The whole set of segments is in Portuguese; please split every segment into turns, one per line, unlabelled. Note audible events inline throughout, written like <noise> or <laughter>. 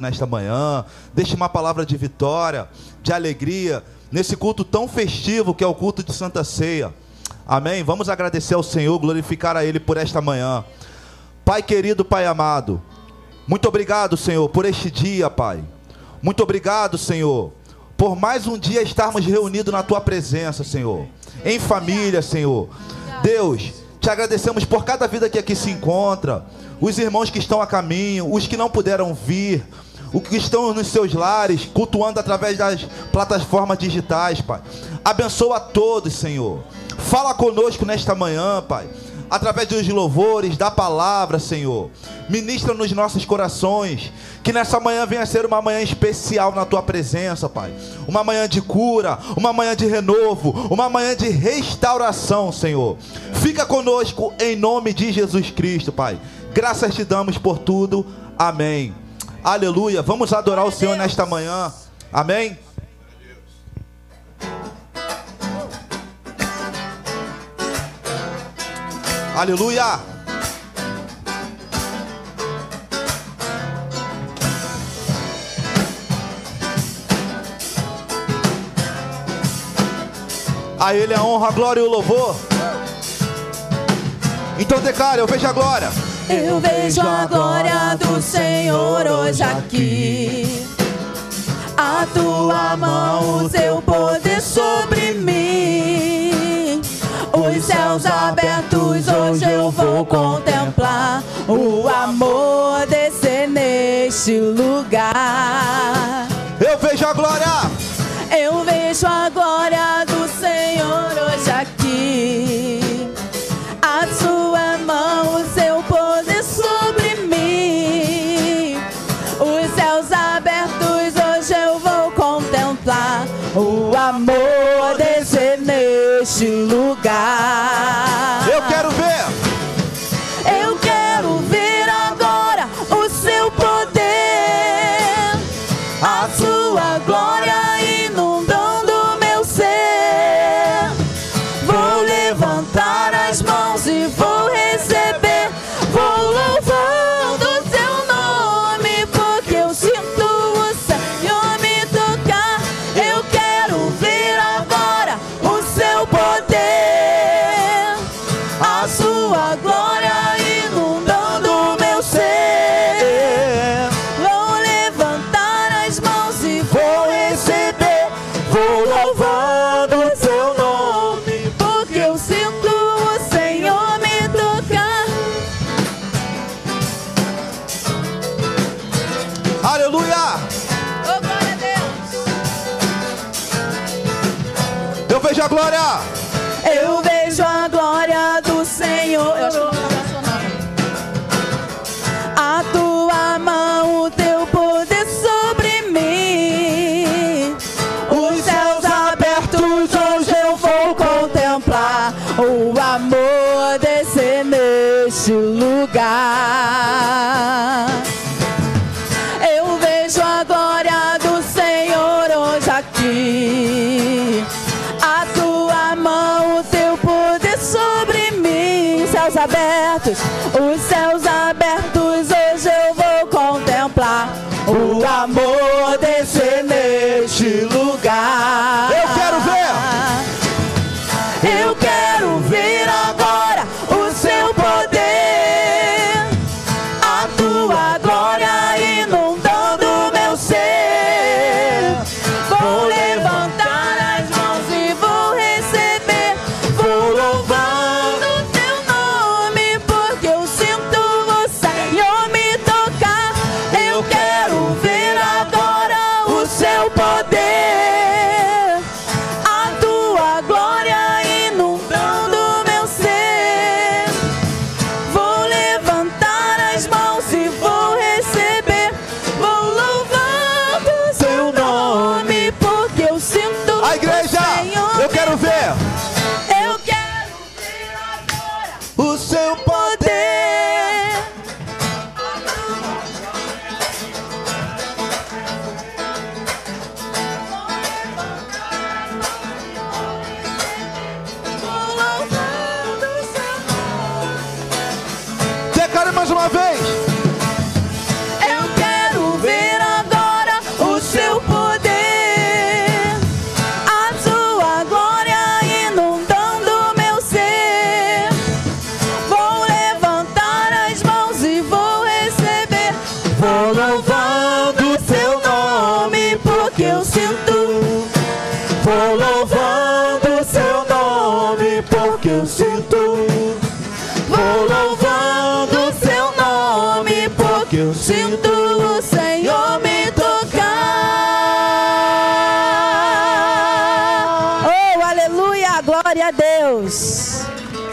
Nesta manhã, deixe uma palavra de vitória, de alegria, nesse culto tão festivo que é o culto de Santa Ceia. Amém? Vamos agradecer ao Senhor, glorificar a Ele por esta manhã. Pai querido, Pai amado, muito obrigado, Senhor, por este dia, Pai. Muito obrigado, Senhor, por mais um dia estarmos reunidos na Tua presença, Senhor, em família, Senhor. Deus, te agradecemos por cada vida que aqui se encontra os irmãos que estão a caminho, os que não puderam vir, os que estão nos seus lares, cultuando através das plataformas digitais, Pai. Abençoa a todos, Senhor. Fala conosco nesta manhã, Pai. Através dos louvores, da palavra, Senhor. Ministra nos nossos corações. Que nessa manhã venha ser uma manhã especial na tua presença, Pai. Uma manhã de cura, uma manhã de renovo, uma manhã de restauração, Senhor. Fica conosco em nome de Jesus Cristo, Pai. Graças te damos por tudo. Amém. Aleluia. Vamos adorar o Senhor nesta manhã. Amém. Aleluia. A Ele a honra, a glória e o louvor. Então declare, eu vejo a glória.
Eu vejo a glória do Senhor hoje aqui. A tua mão, o teu poder sobre mim. Os céus abertos, hoje eu vou contemplar o amor descer neste lugar.
Eu vejo a glória.
Eu vejo a glória neste lugar. Glória. Eu
vejo a glória
do Senhor. Eu acho que não tá funcionando. A tua mão, o teu poder sobre mim. Os céus abertos, hoje eu vou contemplar o amor descer neste lugar. O amor descer neste lugar.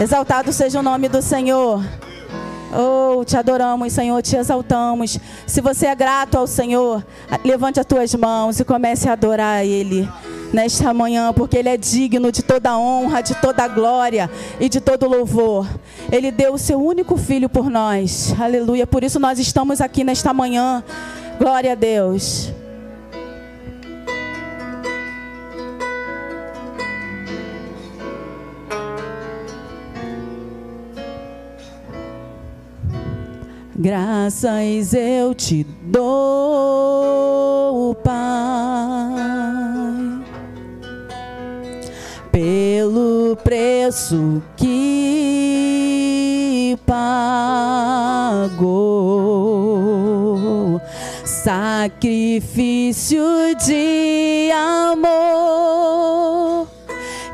Exaltado seja o nome do Senhor. Oh, te adoramos, Senhor, te exaltamos. Se você é grato ao Senhor, levante as tuas mãos e comece a adorar a Ele nesta manhã, porque Ele é digno de toda honra, de toda glória e de todo louvor. Ele deu o seu único filho por nós, aleluia. Por isso nós estamos aqui nesta manhã. Glória a Deus. Graças eu te dou, Pai, pelo preço que pagou, sacrifício de amor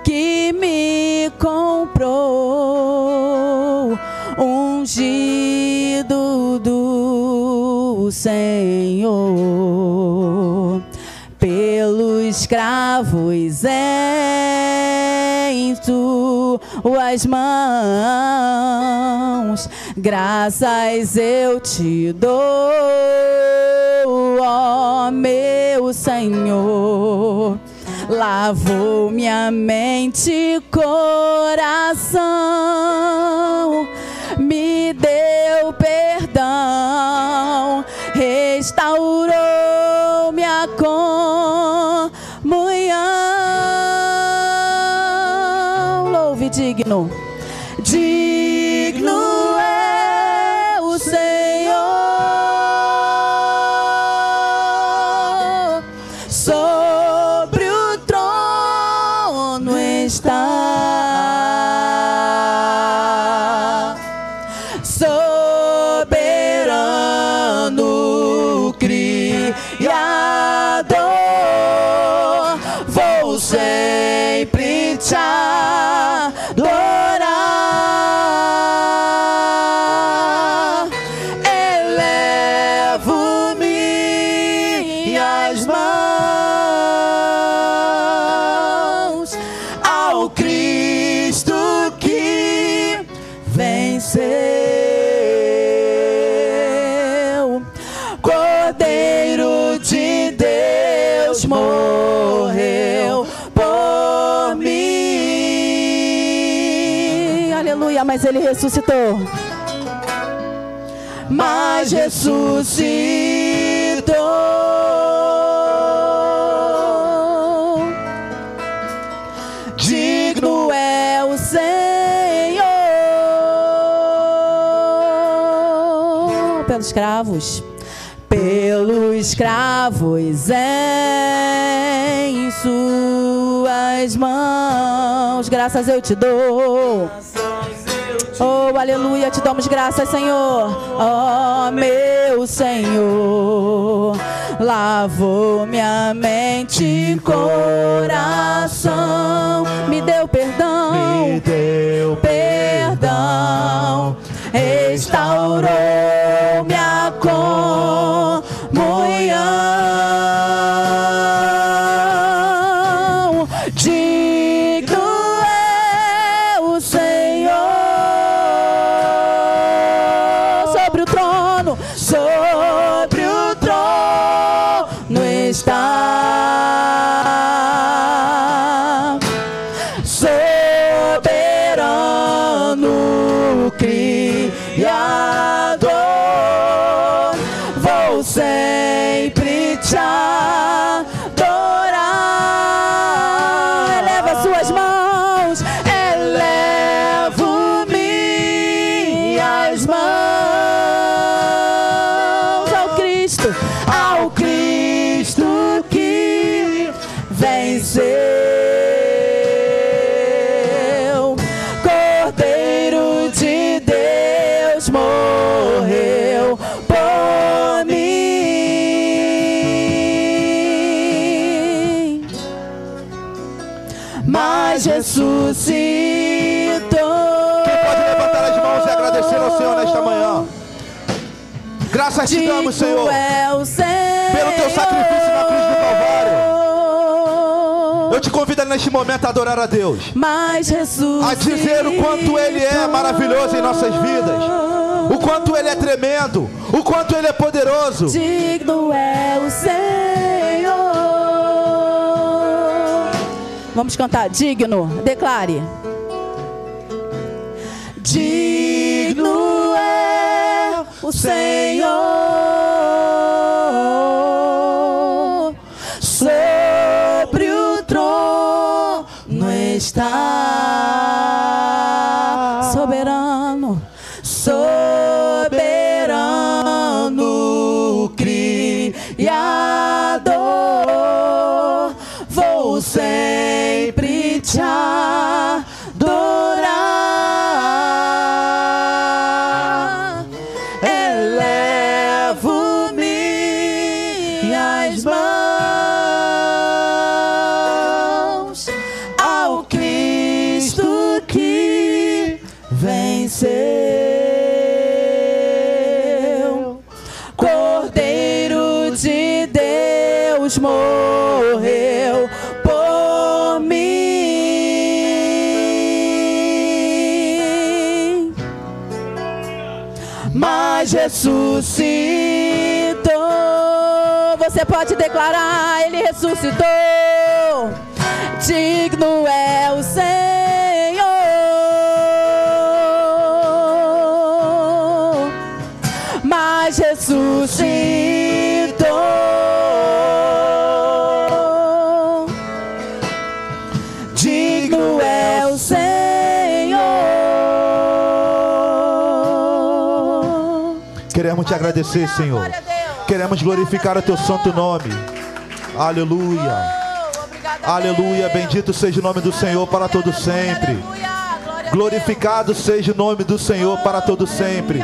que me comprou, ungido Senhor, pelos cravos em tuas mãos, graças eu te dou, ó meu Senhor. Lavou minha mente e coração, me deu perdão, restaurou minha comunhão. Louve digno, ressuscitou. Mas ressuscitou. Digno é o Senhor pelos cravos, pelos escravos em suas mãos. Graças eu te dou. Oh, aleluia, te damos graças, Senhor. Oh, meu Senhor, lavou minha mente e coração, me deu perdão,
Me deu
perdão, restaurou minha comunhão.
Damos, Senhor,
é o Senhor.
pelo teu sacrifício na cruz do Calvário. Eu te convido neste momento a adorar a Deus,
Mas ressuscitou.
a dizer o quanto Ele é maravilhoso em nossas vidas, o quanto Ele é tremendo, o quanto Ele é poderoso.
Digno é o Senhor. Vamos cantar. Digno. Declare. Digno é o Senhor. Digno é o Senhor, mas ressuscitou. Digno é o Senhor.
Queremos te agradecer, Senhor. Queremos glorificar o teu santo nome. Aleluia. Aleluia. Bendito seja o nome do Senhor para todo sempre. Glorificado seja o nome do Senhor para todo sempre.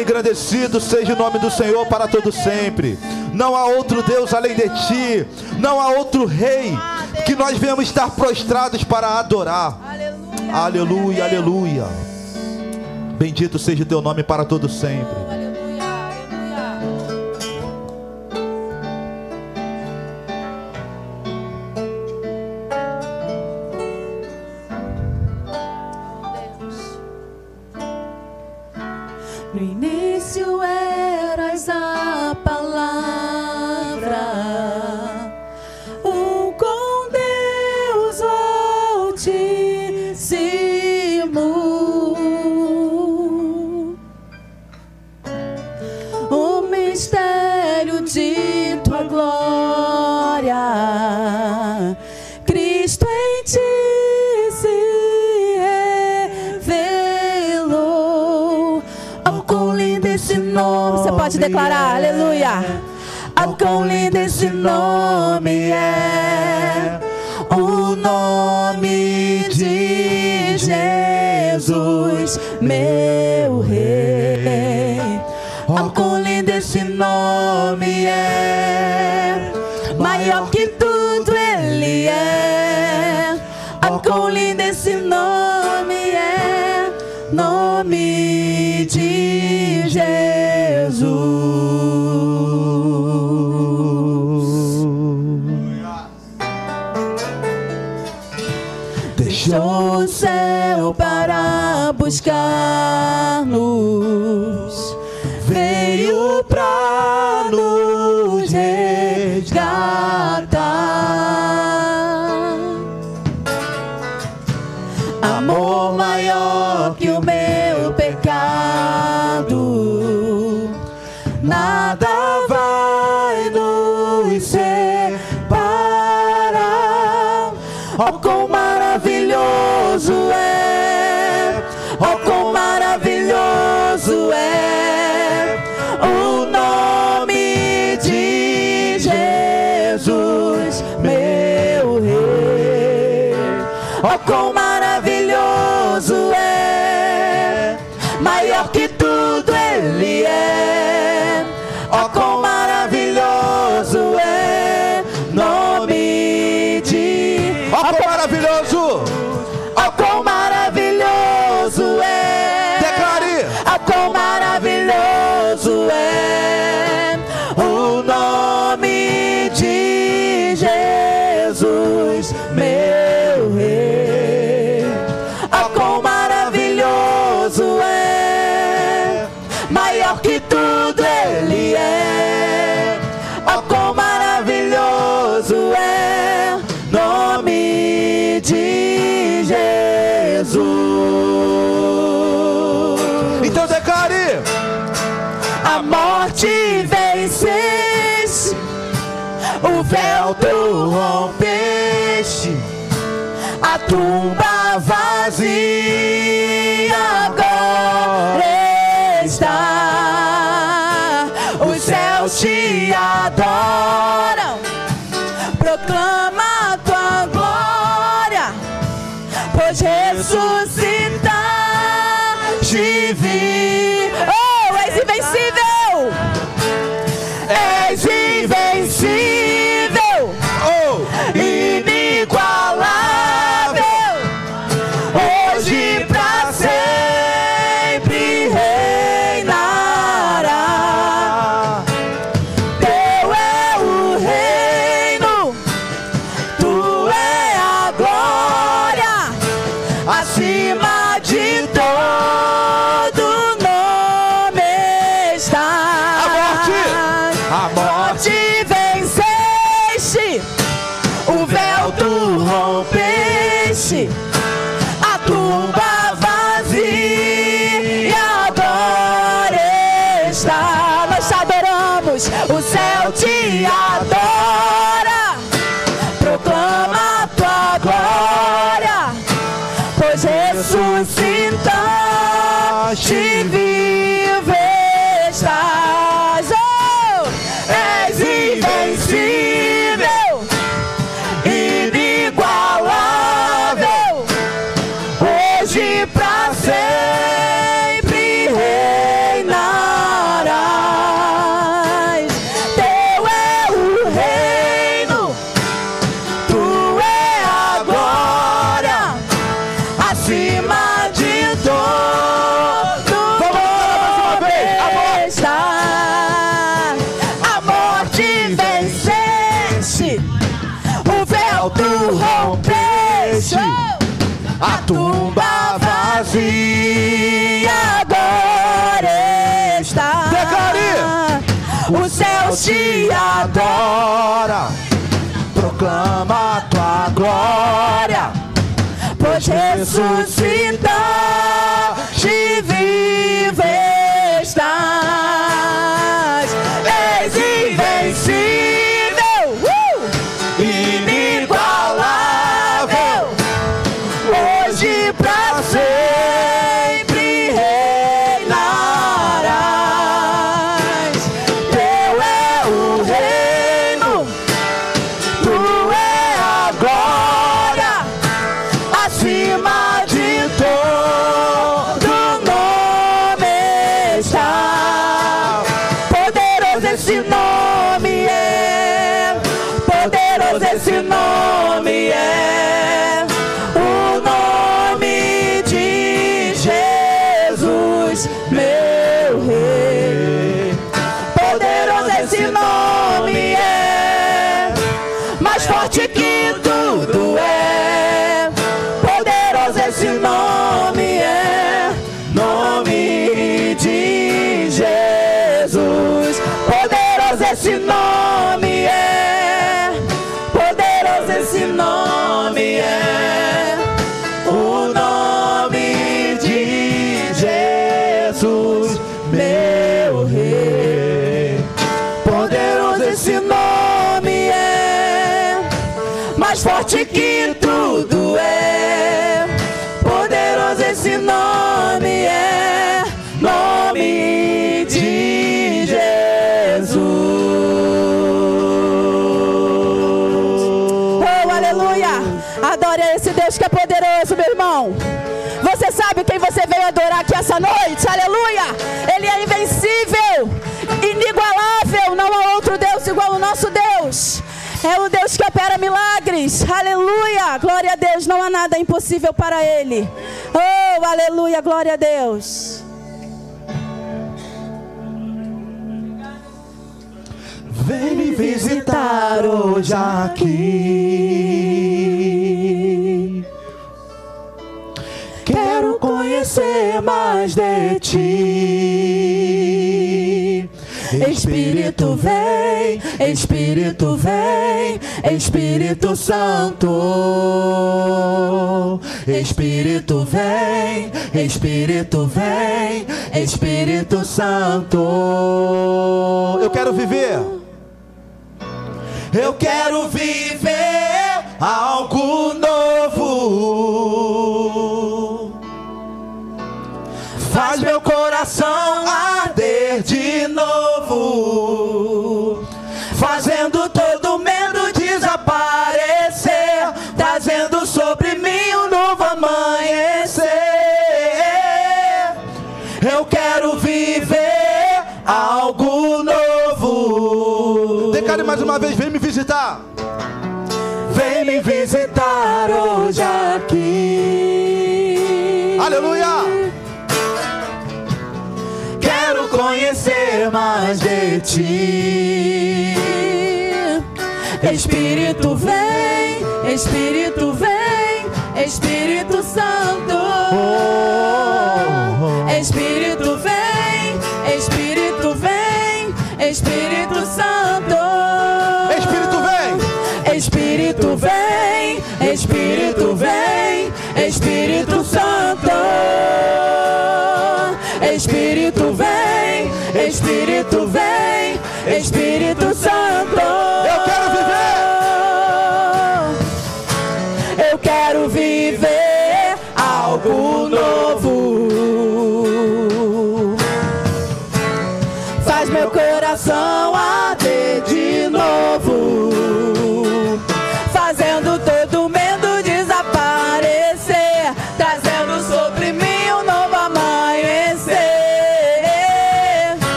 Engrandecido seja o nome do Senhor para todo sempre. Não há outro Deus além de ti. Não há outro rei que nós venhamos estar prostrados para adorar.
Aleluia.
Aleluia, aleluia. Bendito seja o teu nome para todo sempre.
esse nome é o nome de Jesus, meu buscar no Close. ressuscita, te vive. noite, aleluia. Ele é invencível, inigualável, não há outro Deus igual o nosso Deus. É o Deus que opera milagres, aleluia. Glória a Deus, não há nada impossível para Ele. Oh, aleluia, glória a Deus.
Vem me visitar hoje aqui quero conhecer mais de ti. Espírito vem, Espírito vem, Espírito Santo. Espírito vem, Espírito vem, Espírito Santo. Eu quero viver. Eu quero viver algo novo. Faz meu coração ti.
Espírito vem, Espírito vem, Espírito Santo. Oh, oh, oh. Espírito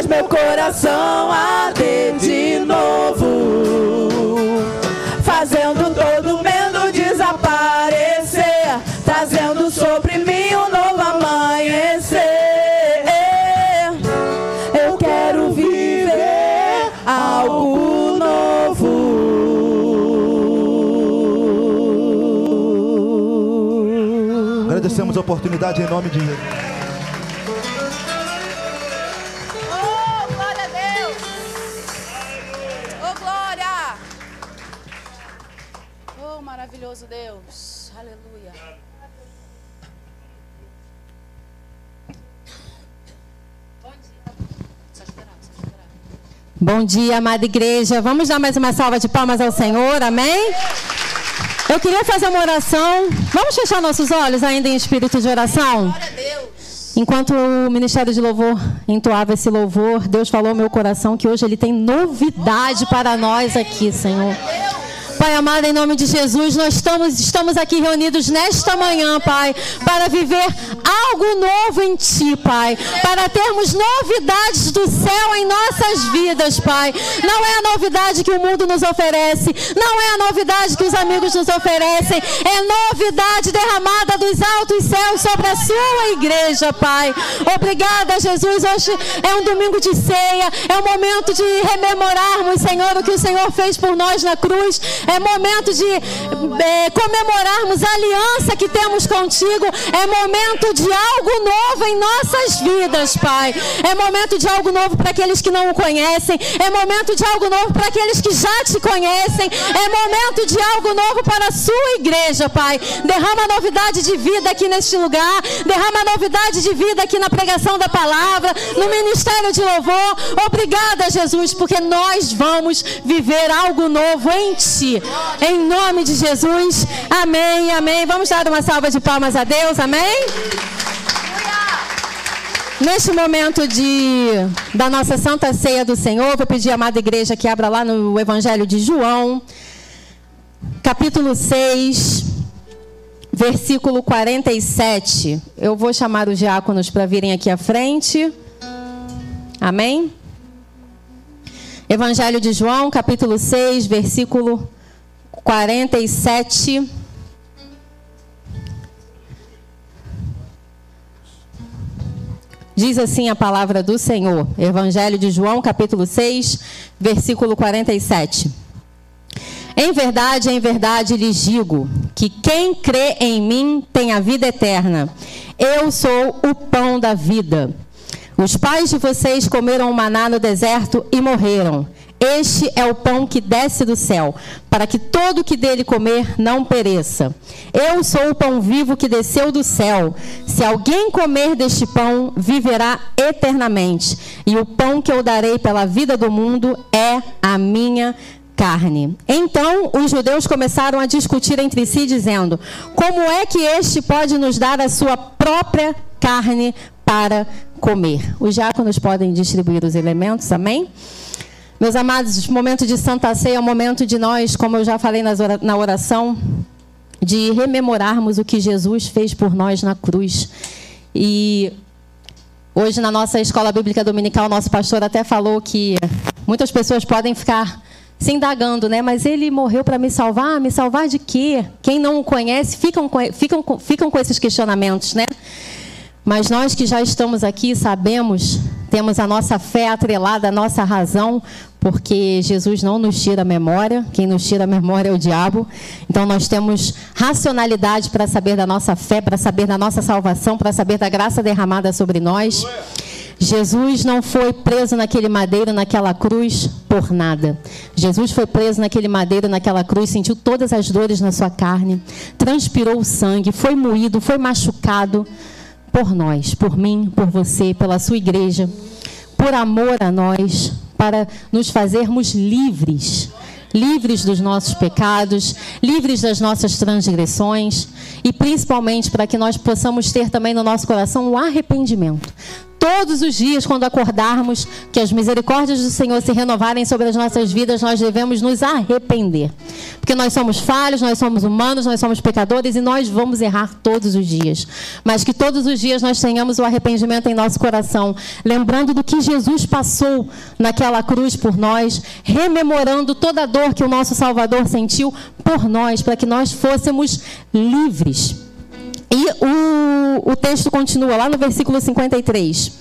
faz meu coração arder de novo, fazendo todo medo desaparecer, trazendo sobre mim um novo amanhecer. Eu quero viver algo novo.
Agradecemos a oportunidade em nome de Jesus.
Deus! Aleluia!
Bom dia. Amada igreja. Vamos dar mais uma salva de palmas ao Senhor, amém? Eu queria fazer uma oração. Vamos fechar nossos olhos ainda em espírito de oração?
Glória a Deus!
Enquanto o Ministério de Louvor entoava esse louvor, Deus falou ao meu coração que hoje Ele tem novidade para nós aqui, Senhor. Pai amado, em nome de Jesus, nós estamos, estamos aqui reunidos nesta manhã, Pai, para viver algo novo em Ti, Pai. Para termos novidades do céu em nossas vidas, Pai. Não é a novidade que o mundo nos oferece, não é a novidade que os amigos nos oferecem, é novidade derramada dos altos céus sobre a Sua igreja, Pai. Obrigada, Jesus. Hoje é um domingo de ceia, é um momento de rememorarmos, Senhor, o que o Senhor fez por nós na cruz. É momento de eh, comemorarmos a aliança que temos contigo. É momento de algo novo em nossas vidas, Pai. É momento de algo novo para aqueles que não o conhecem. É momento de algo novo para aqueles que já te conhecem. É momento de algo novo para a sua igreja, Pai. Derrama novidade de vida aqui neste lugar. Derrama novidade de vida aqui na pregação da palavra, no ministério de louvor. Obrigada, Jesus, porque nós vamos viver algo novo em Ti. Em nome de Jesus. Amém, amém. Vamos dar uma salva de palmas a Deus, amém? Neste momento de, da nossa Santa Ceia do Senhor, vou pedir à amada igreja que abra lá no Evangelho de João, capítulo 6, versículo 47. Eu vou chamar os diáconos para virem aqui à frente. Amém? Evangelho de João, capítulo 6, versículo 47. Diz assim a palavra do Senhor. Evangelho de João, capítulo 6, versículo 47. Em verdade, em verdade lhes digo que quem crê em mim tem a vida eterna. Eu sou o pão da vida. Os pais de vocês comeram maná no deserto e morreram. Este é o pão que desce do céu, para que todo que dele comer não pereça. Eu sou o pão vivo que desceu do céu. Se alguém comer deste pão, viverá eternamente. E o pão que eu darei pela vida do mundo é a minha carne. Então os judeus começaram a discutir entre si, dizendo: Como é que este pode nos dar a sua própria carne para comer? Os diáconos podem distribuir os elementos, amém? Meus amados, o momento de Santa Ceia é o momento de nós, como eu já falei na oração, de rememorarmos o que Jesus fez por nós na cruz. E Hoje, na nossa escola bíblica dominical, nosso pastor até falou que muitas pessoas podem ficar se indagando, né? Mas ele morreu para me salvar? Me salvar de quê? Quem não o conhece ficam com, ficam, ficam com esses questionamentos, né? Mas nós que já estamos aqui sabemos, temos a nossa fé atrelada à nossa razão, porque Jesus não nos tira a memória, quem nos tira a memória é o diabo. Então nós temos racionalidade para saber da nossa fé, para saber da nossa salvação, para saber da graça derramada sobre nós. Jesus não foi preso naquele madeiro, naquela cruz, por nada. Jesus foi preso naquele madeiro, naquela cruz, sentiu todas as dores na sua carne, transpirou o sangue, foi moído, foi machucado por nós, por mim, por você, pela sua igreja, por amor a nós, para nos fazermos livres. Livres dos nossos pecados, livres das nossas transgressões e principalmente para que nós possamos ter também no nosso coração o arrependimento todos os dias, quando acordarmos, que as misericórdias do Senhor se renovarem sobre as nossas vidas, nós devemos nos arrepender. Porque nós somos falhos, nós somos humanos, nós somos pecadores e nós vamos errar todos os dias. Mas que todos os dias nós tenhamos o arrependimento em nosso coração, lembrando do que Jesus passou naquela cruz por nós, rememorando toda a dor que o nosso Salvador sentiu por nós, para que nós fôssemos livres. E o, o texto continua lá no versículo 53.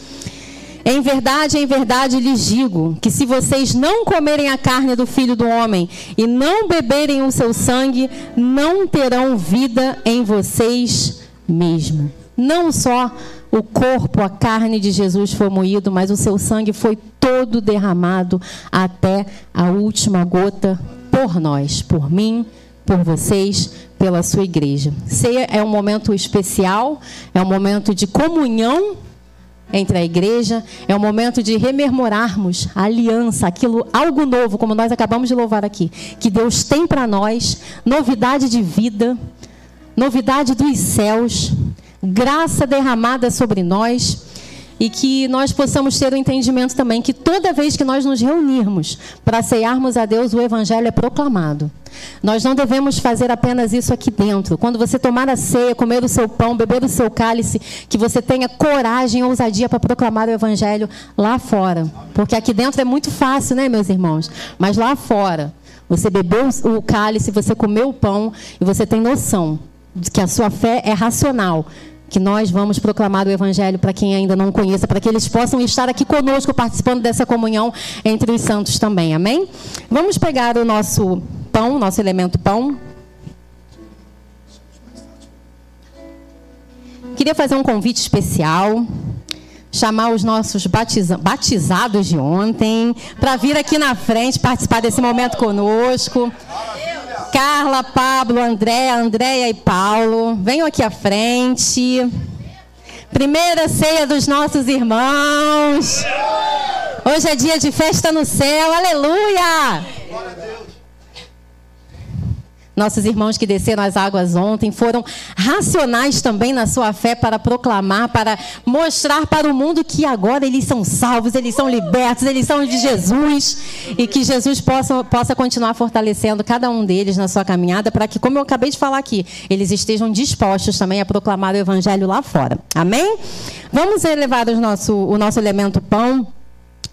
Em verdade, em verdade lhes digo que se vocês não comerem a carne do filho do homem e não beberem o seu sangue, não terão vida em vocês mesmo. Não só o corpo, a carne de Jesus foi moído, mas o seu sangue foi todo derramado até a última gota por nós, por mim, por vocês, pela sua igreja. Ceia é um momento especial, é um momento de comunhão entre a igreja, é um momento de rememorarmos a aliança, aquilo algo novo, como nós acabamos de louvar aqui, que Deus tem para nós, novidade de vida, novidade dos céus, graça derramada sobre nós e que nós possamos ter o entendimento também que toda vez que nós nos reunirmos para ceiarmos a Deus, o Evangelho é proclamado. Nós não devemos fazer apenas isso aqui dentro. Quando você tomar a ceia, comer o seu pão, beber o seu cálice, que você tenha coragem ousadia para proclamar o Evangelho lá fora. Porque aqui dentro é muito fácil, né, meus irmãos? Mas lá fora, você bebeu o cálice, você comeu o pão e você tem noção de que a sua fé é racional que nós vamos proclamar o Evangelho para quem ainda não conheça, para que eles possam estar aqui conosco, participando dessa comunhão entre os santos também. Amém? Vamos pegar o nosso pão, nosso elemento pão. Queria fazer um convite especial. Chamar os nossos batiza batizados de ontem para vir aqui na frente participar desse momento conosco. Carla, Pablo, André, Andréia e Paulo, venham aqui à frente. Primeira ceia dos nossos irmãos. Hoje é dia de festa no céu, aleluia! Nossos irmãos que desceram as águas ontem foram racionais também na sua fé para proclamar, para mostrar para o mundo que agora eles são salvos, eles são libertos, eles são de Jesus e que Jesus possa, possa continuar fortalecendo cada um deles na sua caminhada para que, como eu acabei de falar aqui, eles estejam dispostos também a proclamar o evangelho lá fora. Amém? Vamos elevar o nosso, o nosso elemento pão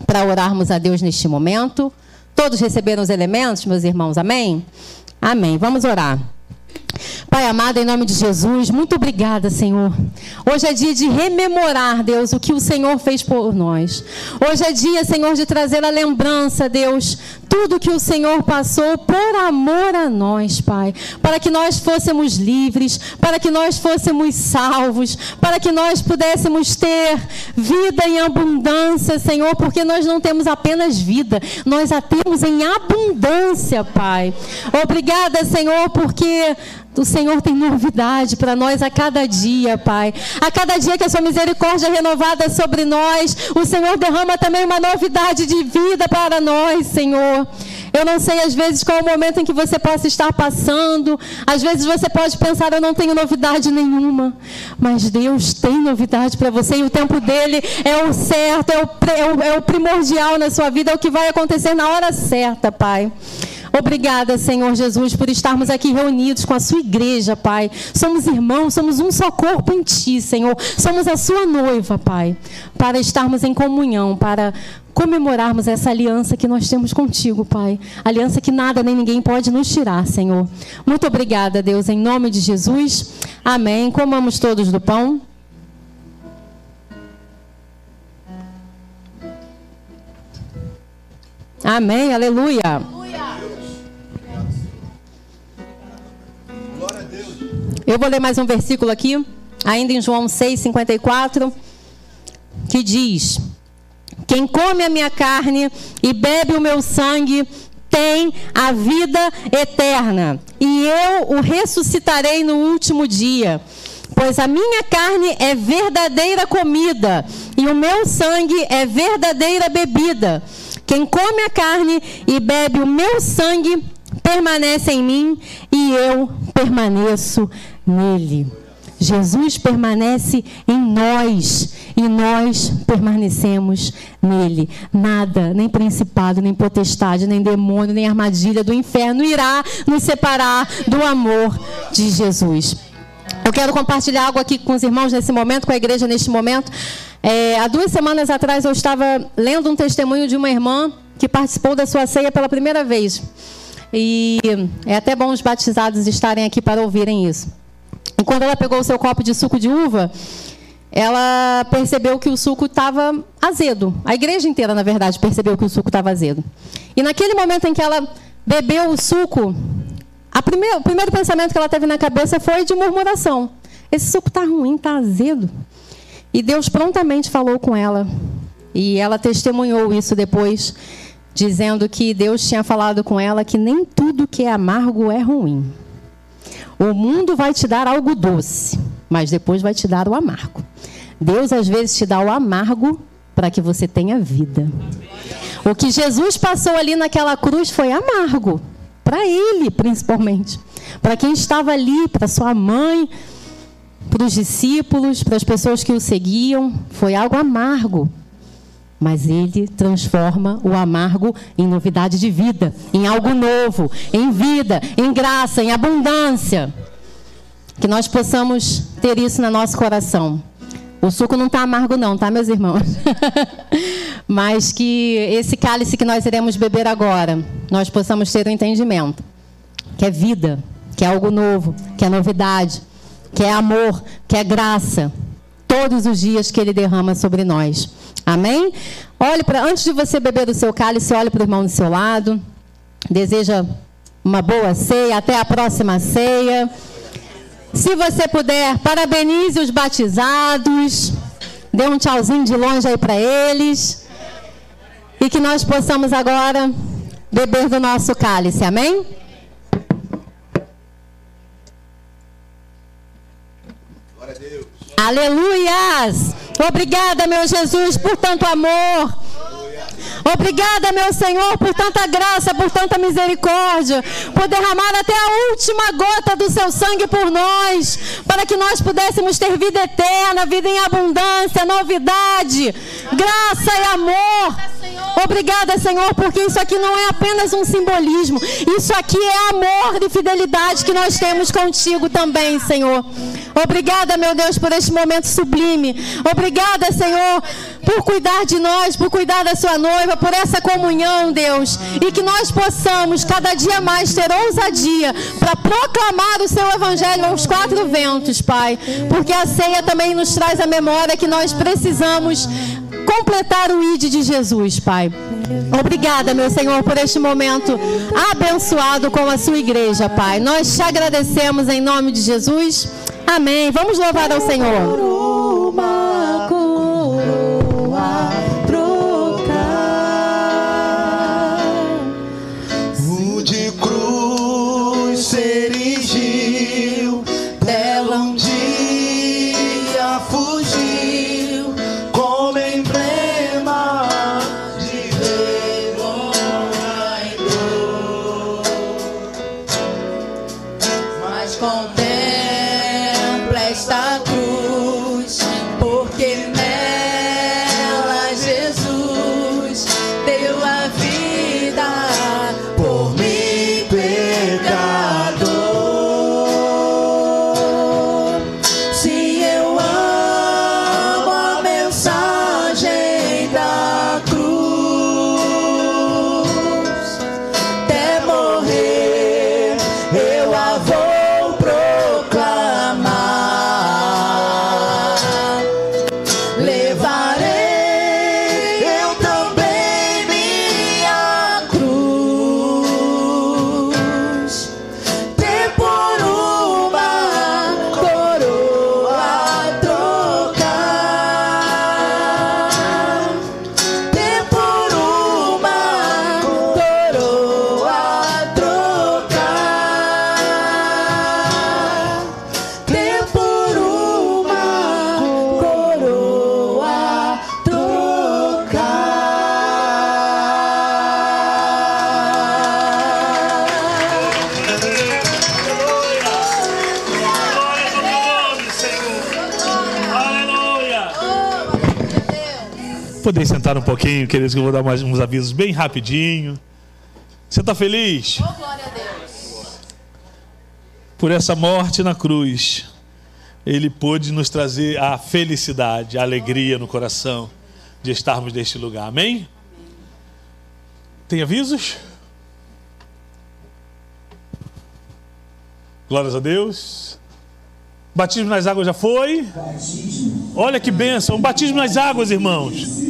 para orarmos a Deus neste momento. Todos receberam os elementos, meus irmãos? Amém? Amém. Vamos orar. Pai amado, em nome de Jesus, muito obrigada, Senhor. Hoje é dia de rememorar, Deus, o que o Senhor fez por nós. Hoje é dia, Senhor, de trazer a lembrança, Deus, tudo que o Senhor passou por amor a nós, Pai, para que nós fôssemos livres, para que nós fôssemos salvos, para que nós pudéssemos ter vida em abundância, Senhor, porque nós não temos apenas vida, nós a temos em abundância, Pai. Obrigada, Senhor, porque o Senhor tem novidade para nós a cada dia, Pai. A cada dia que a sua misericórdia é renovada sobre nós, o Senhor derrama também uma novidade de vida para nós, Senhor. Eu não sei, às vezes, qual é o momento em que você possa estar passando. Às vezes você pode pensar, eu não tenho novidade nenhuma. Mas Deus tem novidade para você e o tempo dele é o certo, é o, é o, é o primordial na sua vida, é o que vai acontecer na hora certa, Pai. Obrigada, Senhor Jesus, por estarmos aqui reunidos com a sua igreja, Pai. Somos irmãos, somos um só corpo em Ti, Senhor. Somos a sua noiva, Pai, para estarmos em comunhão, para comemorarmos essa aliança que nós temos contigo, Pai. Aliança que nada nem ninguém pode nos tirar, Senhor. Muito obrigada, Deus, em nome de Jesus. Amém. Comamos todos do pão. Amém, aleluia. Eu vou ler mais um versículo aqui, ainda em João 6, 54, que diz: Quem come a minha carne e bebe o meu sangue tem a vida eterna, e eu o ressuscitarei no último dia. Pois a minha carne é verdadeira comida, e o meu sangue é verdadeira bebida. Quem come a carne e bebe o meu sangue permanece em mim e eu permaneço nele. Jesus permanece em nós e nós permanecemos nele. Nada, nem principado, nem potestade, nem demônio, nem armadilha do inferno irá nos separar do amor de Jesus. Eu quero compartilhar algo aqui com os irmãos nesse momento, com a igreja neste momento. É, há duas semanas atrás eu estava lendo um testemunho de uma irmã que participou da sua ceia pela primeira vez. E é até bom os batizados estarem aqui para ouvirem isso. E quando ela pegou o seu copo de suco de uva, ela percebeu que o suco estava azedo. A igreja inteira, na verdade, percebeu que o suco estava azedo. E naquele momento em que ela bebeu o suco, primeira, o primeiro pensamento que ela teve na cabeça foi de murmuração. Esse suco está ruim, está azedo. E Deus prontamente falou com ela. E ela testemunhou isso depois, dizendo que Deus tinha falado com ela que nem tudo que é amargo é ruim. O mundo vai te dar algo doce, mas depois vai te dar o amargo. Deus às vezes te dá o amargo para que você tenha vida. O que Jesus passou ali naquela cruz foi amargo, para ele principalmente, para quem estava ali, para sua mãe, para os discípulos, para as pessoas que o seguiam, foi algo amargo. Mas ele transforma o amargo em novidade de vida, em algo novo, em vida, em graça, em abundância. Que nós possamos ter isso no nosso coração. O suco não está amargo, não, tá, meus irmãos? <laughs> Mas que esse cálice que nós iremos beber agora, nós possamos ter o um entendimento que é vida, que é algo novo, que é novidade que é amor, que é graça, todos os dias que ele derrama sobre nós. Amém? Olhe para antes de você beber o seu cálice, olhe para o irmão do seu lado. Deseja uma boa ceia, até a próxima ceia. Se você puder, parabenize os batizados. Dê um tchauzinho de longe aí para eles. E que nós possamos agora beber do nosso cálice. Amém? Aleluias! Obrigada, meu Jesus, por tanto amor. Obrigada, meu Senhor, por tanta graça, por tanta misericórdia, por derramar até a última gota do seu sangue por nós, para que nós pudéssemos ter vida eterna, vida em abundância, novidade, graça e amor. Obrigada, Senhor, porque isso aqui não é apenas um simbolismo, isso aqui é amor e fidelidade que nós temos contigo também, Senhor. Obrigada, meu Deus, por este momento sublime. Obrigada, Senhor, por cuidar de nós, por cuidar da sua noiva, por essa comunhão, Deus. E que nós possamos cada dia mais ter ousadia para proclamar o seu evangelho aos quatro ventos, Pai. Porque a ceia também nos traz a memória que nós precisamos completar o ID de Jesus, Pai. Obrigada, meu Senhor, por este momento abençoado com a sua igreja, Pai. Nós te agradecemos em nome de Jesus. Amém. Vamos louvar ao Senhor.
Uma coroa trocar.
O de cruz se
sentar um pouquinho, queridos, que eu vou dar mais uns avisos bem rapidinho. Você está feliz?
Oh, glória a Deus.
Por essa morte na cruz, Ele pôde nos trazer a felicidade, a alegria no coração de estarmos neste lugar. Amém? Tem avisos? Glórias a Deus. Batismo nas águas já foi? Olha que bênção. Batismo nas águas, irmãos.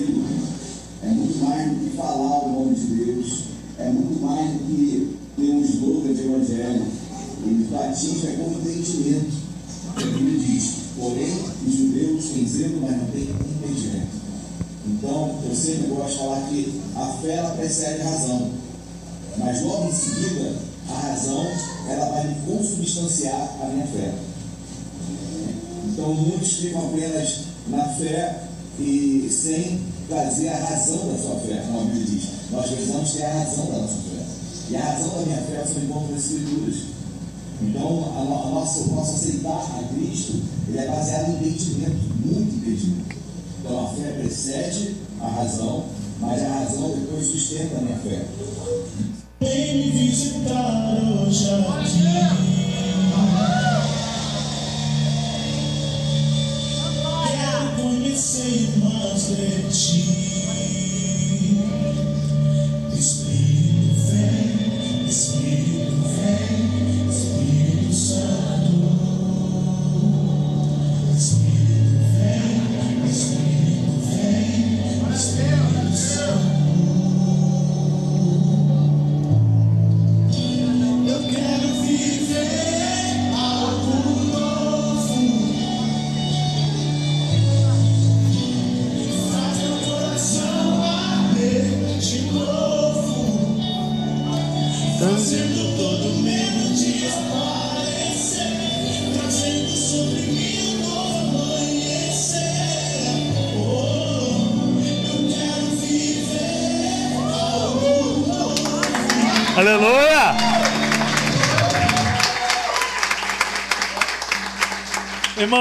Batismo é como entendimento. Ele diz, porém, os judeus têm zelo, mas não têm entendimento. Então, eu sempre gosto de falar que a fé ela precede a razão. Mas logo em seguida, a razão ela vai me consubstanciar a minha fé. Então muitos ficam apenas na fé e sem trazer a razão da sua fé, como a Bíblia diz. Nós precisamos ter a razão da nossa fé. E a razão da minha fé são encontro nas Escrituras. Então, a, a nossa, o nosso aceitar a Cristo ele é baseado em entendimento, muito entendimento. Então, a fé precede a razão, mas a razão depois sustenta a minha fé.
Vem me visitar hoje aqui. Quero conhecer mais de ti.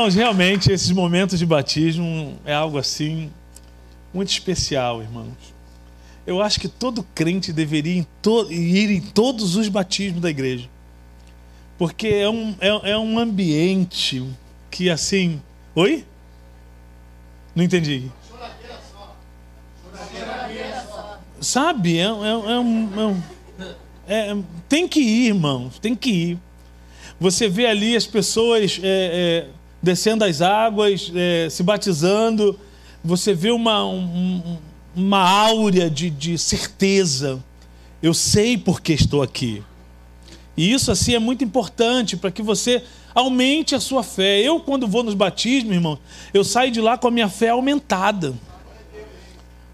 Irmãos, realmente esses momentos de batismo é algo assim muito especial, irmãos. Eu acho que todo crente deveria ir em todos os batismos da igreja. Porque é um, é, é um ambiente que assim. Oi? Não entendi. Sabe? É, é- é um- é é- tem que ir, irmãos, tem que ir. Você vê ali as pessoas é, é, descendo as águas, é, se batizando. Você vê uma, um- um- uma áurea de, de certeza. Eu sei porque estou aqui. E isso assim é muito importante para que você aumente a sua fé. Eu, quando vou nos batismos, irmão, eu saio de lá com a minha fé aumentada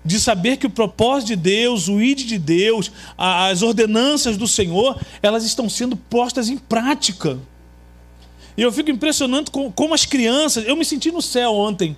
de saber que o propósito de Deus, o id de Deus, as ordenanças do Senhor, elas estão sendo postas em prática. E eu fico impressionado com como as crianças, eu me senti no céu ontem.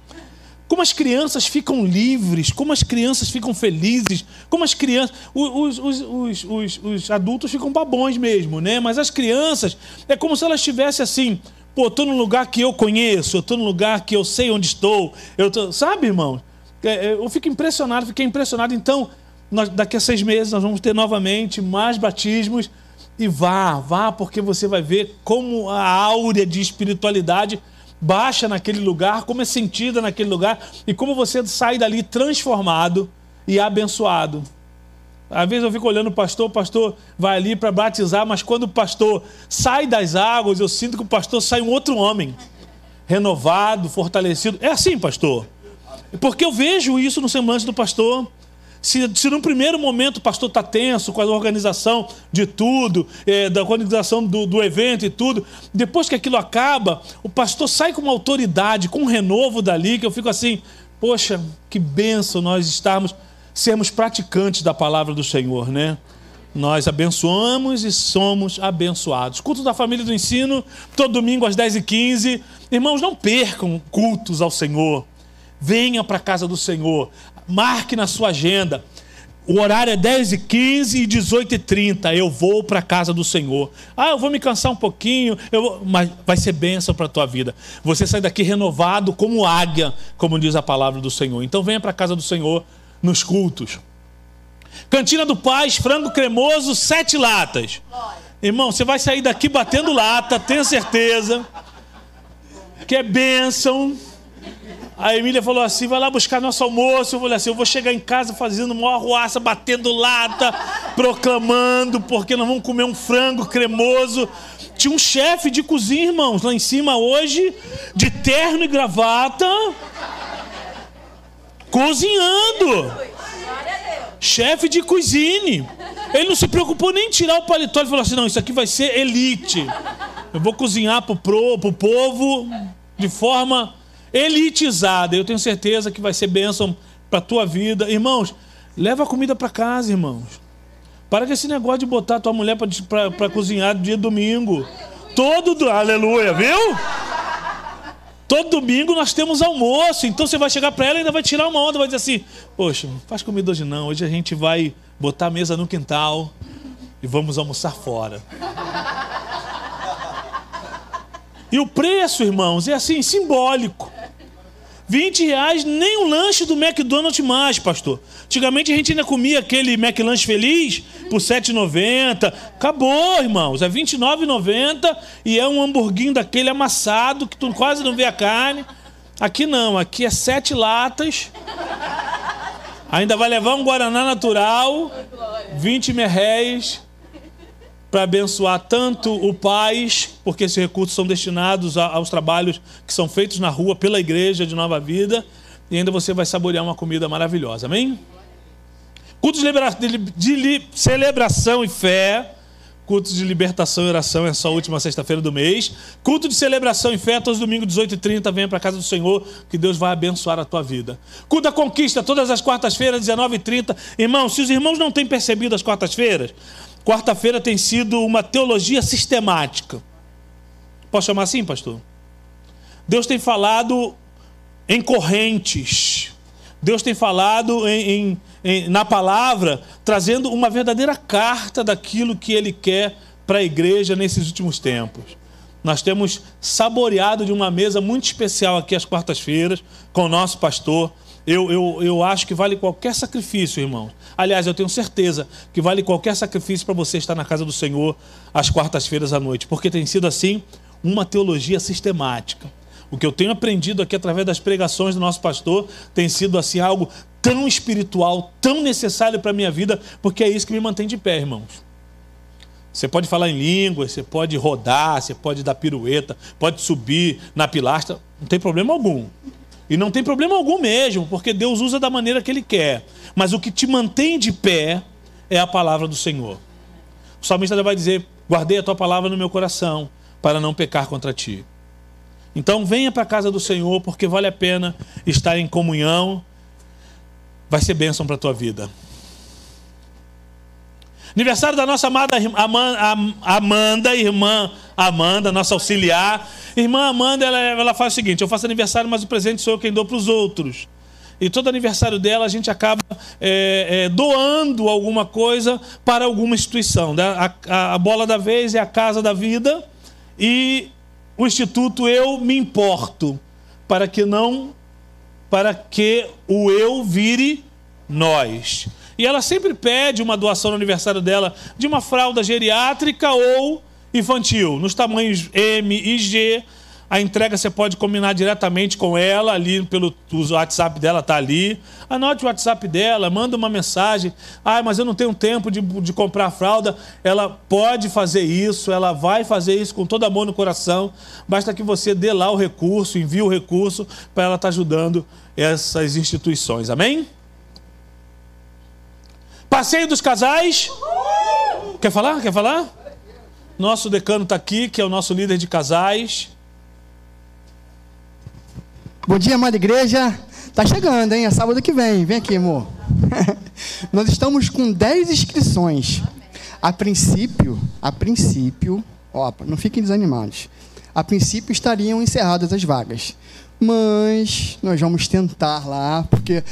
Como as crianças ficam livres, como as crianças ficam felizes, como as crianças. Os, os, os, os, os adultos ficam babões mesmo, né? Mas as crianças, é como se elas estivessem assim. Pô, estou num lugar que eu conheço, eu estou num lugar que eu sei onde estou. Eu tô, sabe, irmão? É, é, Eu fico impressionado, fiquei impressionado. Então, nós- daqui a seis meses nós vamos ter novamente mais batismos. E vá, vá, porque você vai ver como a áurea de espiritualidade baixa naquele lugar, como é sentida naquele lugar e como você sai dali transformado e abençoado. Às vezes eu fico olhando o pastor, o pastor vai ali para batizar, mas quando o pastor sai das águas, eu sinto que o pastor sai um outro homem, renovado, fortalecido. É assim, pastor. Porque eu vejo isso no semblante do pastor. Se, se no primeiro momento o pastor está tenso com a organização de tudo, eh, da organização do, do evento e tudo, depois que aquilo acaba, o pastor sai com uma autoridade, com um renovo dali, que eu fico assim, poxa, que benção nós estarmos, sermos praticantes da palavra do Senhor, né? Nós abençoamos e somos abençoados. Culto da família do ensino, todo domingo às 10h15. Irmãos, não percam cultos ao Senhor. Venha para a casa do Senhor. Marque na sua agenda. o horário é 10 e 15 e 18 e 30 eu vou para a casa do Senhor. Ah, eu vou me cansar um pouquinho, mas vai ser bênção para a tua vida. Você sai daqui renovado como águia, como diz a palavra do Senhor. Então venha para a casa do Senhor nos cultos. Cantina do Paz, frango cremoso, sete latas. Irmão, você vai sair daqui batendo lata, tenha certeza. Que é bênção. A Emília falou assim: vai lá buscar nosso almoço. Eu falei assim: eu vou chegar em casa fazendo uma arruaça, batendo lata, proclamando, porque nós vamos comer um frango cremoso. Tinha um chefe de cozinha, irmãos, lá em cima hoje, de terno e gravata, cozinhando. Chefe de cozinha. Ele não se preocupou nem em tirar o paletó. Ele falou assim: não, isso aqui vai ser elite. Eu vou cozinhar pro, pro, pro povo de forma elitizada. Eu tenho certeza que vai ser bênção para tua vida. Irmãos, leva a comida para casa, irmãos. Para com esse negócio de botar tua mulher para cozinhar dia domingo. Todo do... aleluia, viu? Todo domingo nós temos almoço, então você vai chegar para ela e ainda vai tirar uma onda, vai dizer assim: Poxa, faz comida hoje não, hoje a gente vai botar a mesa no quintal e vamos almoçar fora. E o preço, irmãos, é assim, simbólico. 20 reais nem o lanche do McDonald's mais, pastor. Antigamente a gente ainda comia aquele McLanche feliz por R$ 7,90. Acabou, irmãos. É R$ 29,90 e é um hamburguinho daquele amassado que tu quase não vê a carne. Aqui não, aqui é sete latas. Ainda vai levar um Guaraná natural, 20 merréis para abençoar tanto o pais, porque esses recursos são destinados aos trabalhos que são feitos na rua pela igreja de Nova Vida, e ainda você vai saborear uma comida maravilhosa. Amém? Cultos de, libera... de, de celebração e fé. Cultos de libertação e oração é só a última sexta-feira do mês. Culto de celebração e fé, todos os domingos, 18h30, venha para a casa do Senhor, que Deus vai abençoar a tua vida. Culto da conquista, todas as quartas-feiras, 19h30. Irmãos, se os irmãos não têm percebido as quartas-feiras, Quarta-feira tem sido uma teologia sistemática. Posso chamar assim, pastor? Deus tem falado em correntes. Deus tem falado em, em, em, na palavra, trazendo uma verdadeira carta daquilo que Ele quer para a igreja nesses últimos tempos. Nós temos saboreado de uma mesa muito especial aqui às quartas-feiras com o nosso pastor. Eu, eu, eu acho que vale qualquer sacrifício, irmãos. Aliás, eu tenho certeza que vale qualquer sacrifício para você estar na casa do Senhor às quartas-feiras à noite, porque tem sido assim uma teologia sistemática. O que eu tenho aprendido aqui através das pregações do nosso pastor tem sido assim algo tão espiritual, tão necessário para a minha vida, porque é isso que me mantém de pé, irmãos. Você pode falar em línguas, você pode rodar, você pode dar pirueta, pode subir na pilastra, não tem problema algum. E não tem problema algum mesmo, porque Deus usa da maneira que Ele quer. Mas o que te mantém de pé é a palavra do Senhor. O salmista vai dizer: Guardei a tua palavra no meu coração, para não pecar contra ti. Então venha para a casa do Senhor, porque vale a pena estar em comunhão. Vai ser bênção para a tua vida. Aniversário da nossa amada Amanda, irmã Amanda, nossa auxiliar. Irmã Amanda, ela, ela faz o seguinte: eu faço aniversário, mas o presente sou eu quem dou para os outros. E todo aniversário dela a gente acaba é, é, doando alguma coisa para alguma instituição. Né? A, a, a bola da vez é a Casa da Vida e o Instituto Eu Me Importo, para que não, para que o eu vire nós. E ela sempre pede uma doação no aniversário dela de uma fralda geriátrica ou infantil, nos tamanhos M e G. A entrega você pode combinar diretamente com ela, ali pelo o WhatsApp dela está ali. Anote o WhatsApp dela, manda uma mensagem. Ah, mas eu não tenho tempo de, de comprar fralda. Ela pode fazer isso, ela vai fazer isso com todo amor no coração. Basta que você dê lá o recurso, envie o recurso para ela estar tá ajudando essas instituições. Amém? Passeio dos casais. Quer falar? Quer falar? Nosso decano está aqui, que é o nosso líder de casais.
Bom dia, amada igreja. Tá chegando, hein? É sábado que vem. Vem aqui, amor. <laughs> Nós estamos com 10 inscrições. A princípio, a princípio, ó, não fiquem desanimados. A princípio estariam encerradas as vagas. Mas nós vamos tentar lá, porque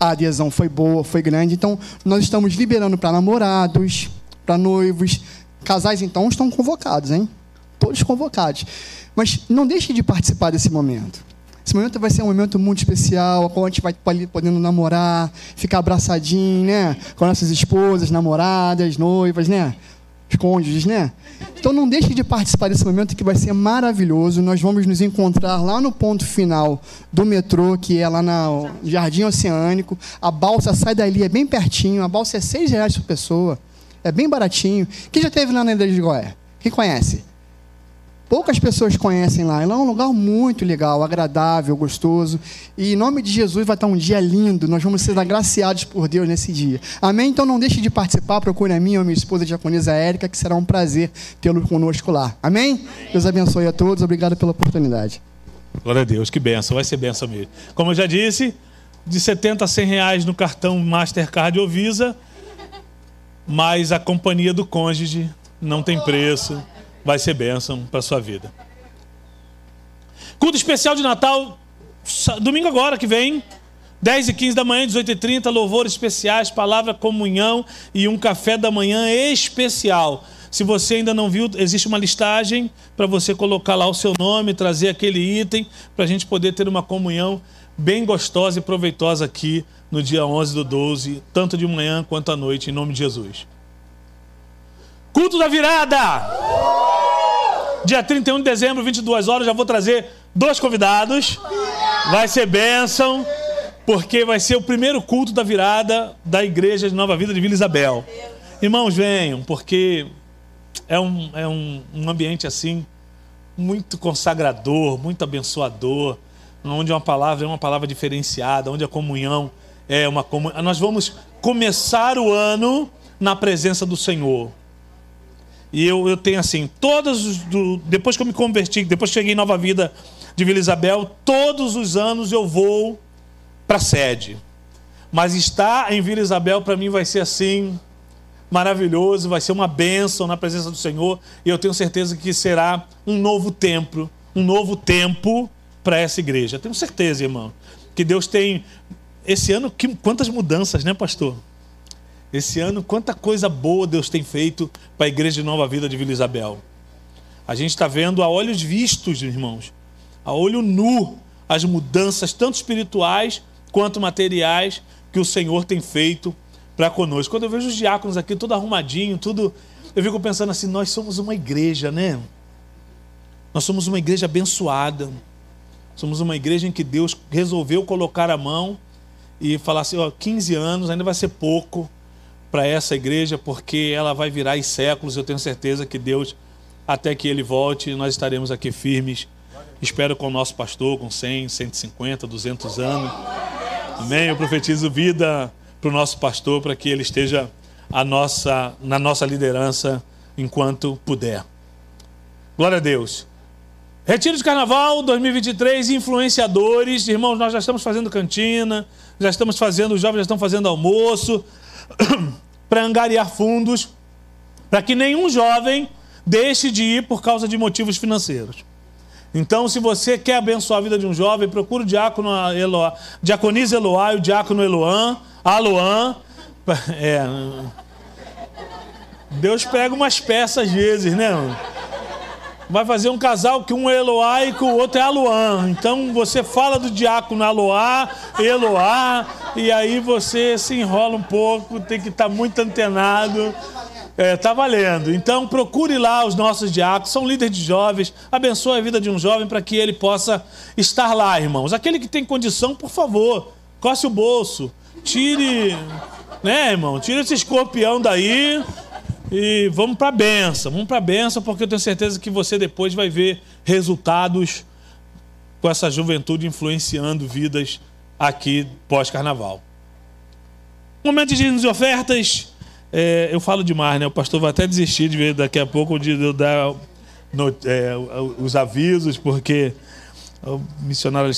a adesão foi boa, foi grande. Então, nós estamos liberando para namorados, para noivos. Casais, então, estão convocados, hein? Todos convocados. Mas não deixe de participar desse momento. Esse momento vai ser um momento muito especial, a a gente vai podendo namorar, ficar abraçadinho, né? Com nossas esposas, namoradas, noivas, né? Cônjuges, né? Então não deixe de participar desse momento que vai ser maravilhoso. Nós vamos nos encontrar lá no ponto final do metrô, que é lá no Jardim Oceânico. A balsa sai dali, é bem pertinho. A balsa é seis reais por pessoa. É bem baratinho. Quem já teve lá na Ilha de Goiás? Quem conhece? Poucas pessoas conhecem lá. Lá é um lugar muito legal, agradável, gostoso. E em nome de Jesus vai estar um dia lindo. Nós vamos ser agraciados por Deus nesse dia. Amém? Então não deixe de participar. Procure a minha ou minha esposa, a diaconisa Érica, que será um prazer tê-lo conosco lá. Amém? Deus abençoe a todos. Obrigado pela oportunidade.
Glória a Deus, que benção, vai ser benção mesmo. Como eu já disse, de 70 a 100 reais no cartão Mastercard ou Visa, mas a companhia do cônjuge não tem preço, vai ser bênção para sua vida. Culto especial de Natal, domingo agora que vem, 10 e 15 da manhã, 18 e 30, louvores especiais, palavra, comunhão e um café da manhã especial. Se você ainda não viu, existe uma listagem para você colocar lá o seu nome, trazer aquele item, para a gente poder ter uma comunhão bem gostosa e proveitosa aqui no dia 11 do 12, tanto de manhã quanto à noite, em nome de Jesus. Culto da virada! Dia 31 de dezembro, 22 horas, já vou trazer dois convidados. Vai ser bênção, porque vai ser o primeiro culto da virada da Igreja de Nova Vida de Vila Isabel. Irmãos, venham, porque é um, é um, um ambiente assim, muito consagrador, muito abençoador, onde uma palavra é uma palavra diferenciada, onde a comunhão é uma comunhão. Nós vamos começar o ano na presença do Senhor. E eu, eu tenho assim, todos os. Do, depois que eu me converti, depois que cheguei em Nova Vida de Vila Isabel, todos os anos eu vou para a sede. Mas estar em Vila Isabel para mim vai ser assim, maravilhoso, vai ser uma bênção na presença do Senhor. E eu tenho certeza que será um novo templo, um novo tempo para essa igreja. Tenho certeza, irmão, que Deus tem. Esse ano, que, quantas mudanças, né, pastor? Esse ano, quanta coisa boa Deus tem feito para a Igreja de Nova Vida de Vila Isabel. A gente está vendo a olhos vistos, irmãos, a olho nu, as mudanças, tanto espirituais quanto materiais, que o Senhor tem feito para conosco. Quando eu vejo os diáconos aqui, tudo arrumadinho, tudo. Eu fico pensando assim: nós somos uma igreja, né? Nós somos uma igreja abençoada. Somos uma igreja em que Deus resolveu colocar a mão e falar assim: ó, 15 anos ainda vai ser pouco para essa igreja, porque ela vai virar em séculos. Eu tenho certeza que Deus, até que ele volte, nós estaremos aqui firmes. Espero com o nosso pastor, com 100, 150, 200 anos. Amém. Eu profetizo vida para o nosso pastor, para que ele esteja a nossa, na nossa liderança enquanto puder. Glória a Deus. Retiro de Carnaval 2023, influenciadores. Irmãos, nós já estamos fazendo cantina, já estamos fazendo, os jovens já estão fazendo almoço, <coughs> para angariar fundos, para que nenhum jovem deixe de ir por causa de motivos financeiros. Então, se você quer abençoar a vida de um jovem, procure o diácono Eloá, diaconisa Eloá e o diácono Eloan, Aloan. <laughs> É, Deus pega umas peças às vezes, né? Vai fazer um casal que um é e que o outro é Aloan. Então você fala do diácono Aloá, Eloá, e aí você se enrola um pouco, tem que estar muito antenado. É, tá valendo. Então procure lá os nossos diáconos, são líderes de jovens, abençoe a vida de um jovem para que ele possa estar lá, irmãos. Aquele que tem condição, por favor, coce o bolso, tire, né, irmão? Tire esse escorpião daí e vamos para a benção. Vamos para a benção, porque eu tenho certeza que você depois vai ver resultados com essa juventude influenciando vidas aqui pós-carnaval. Momento de e ofertas. É, eu falo demais, né? O pastor vai até desistir de ver daqui a pouco de eu dar no- é, os avisos, porque o missionário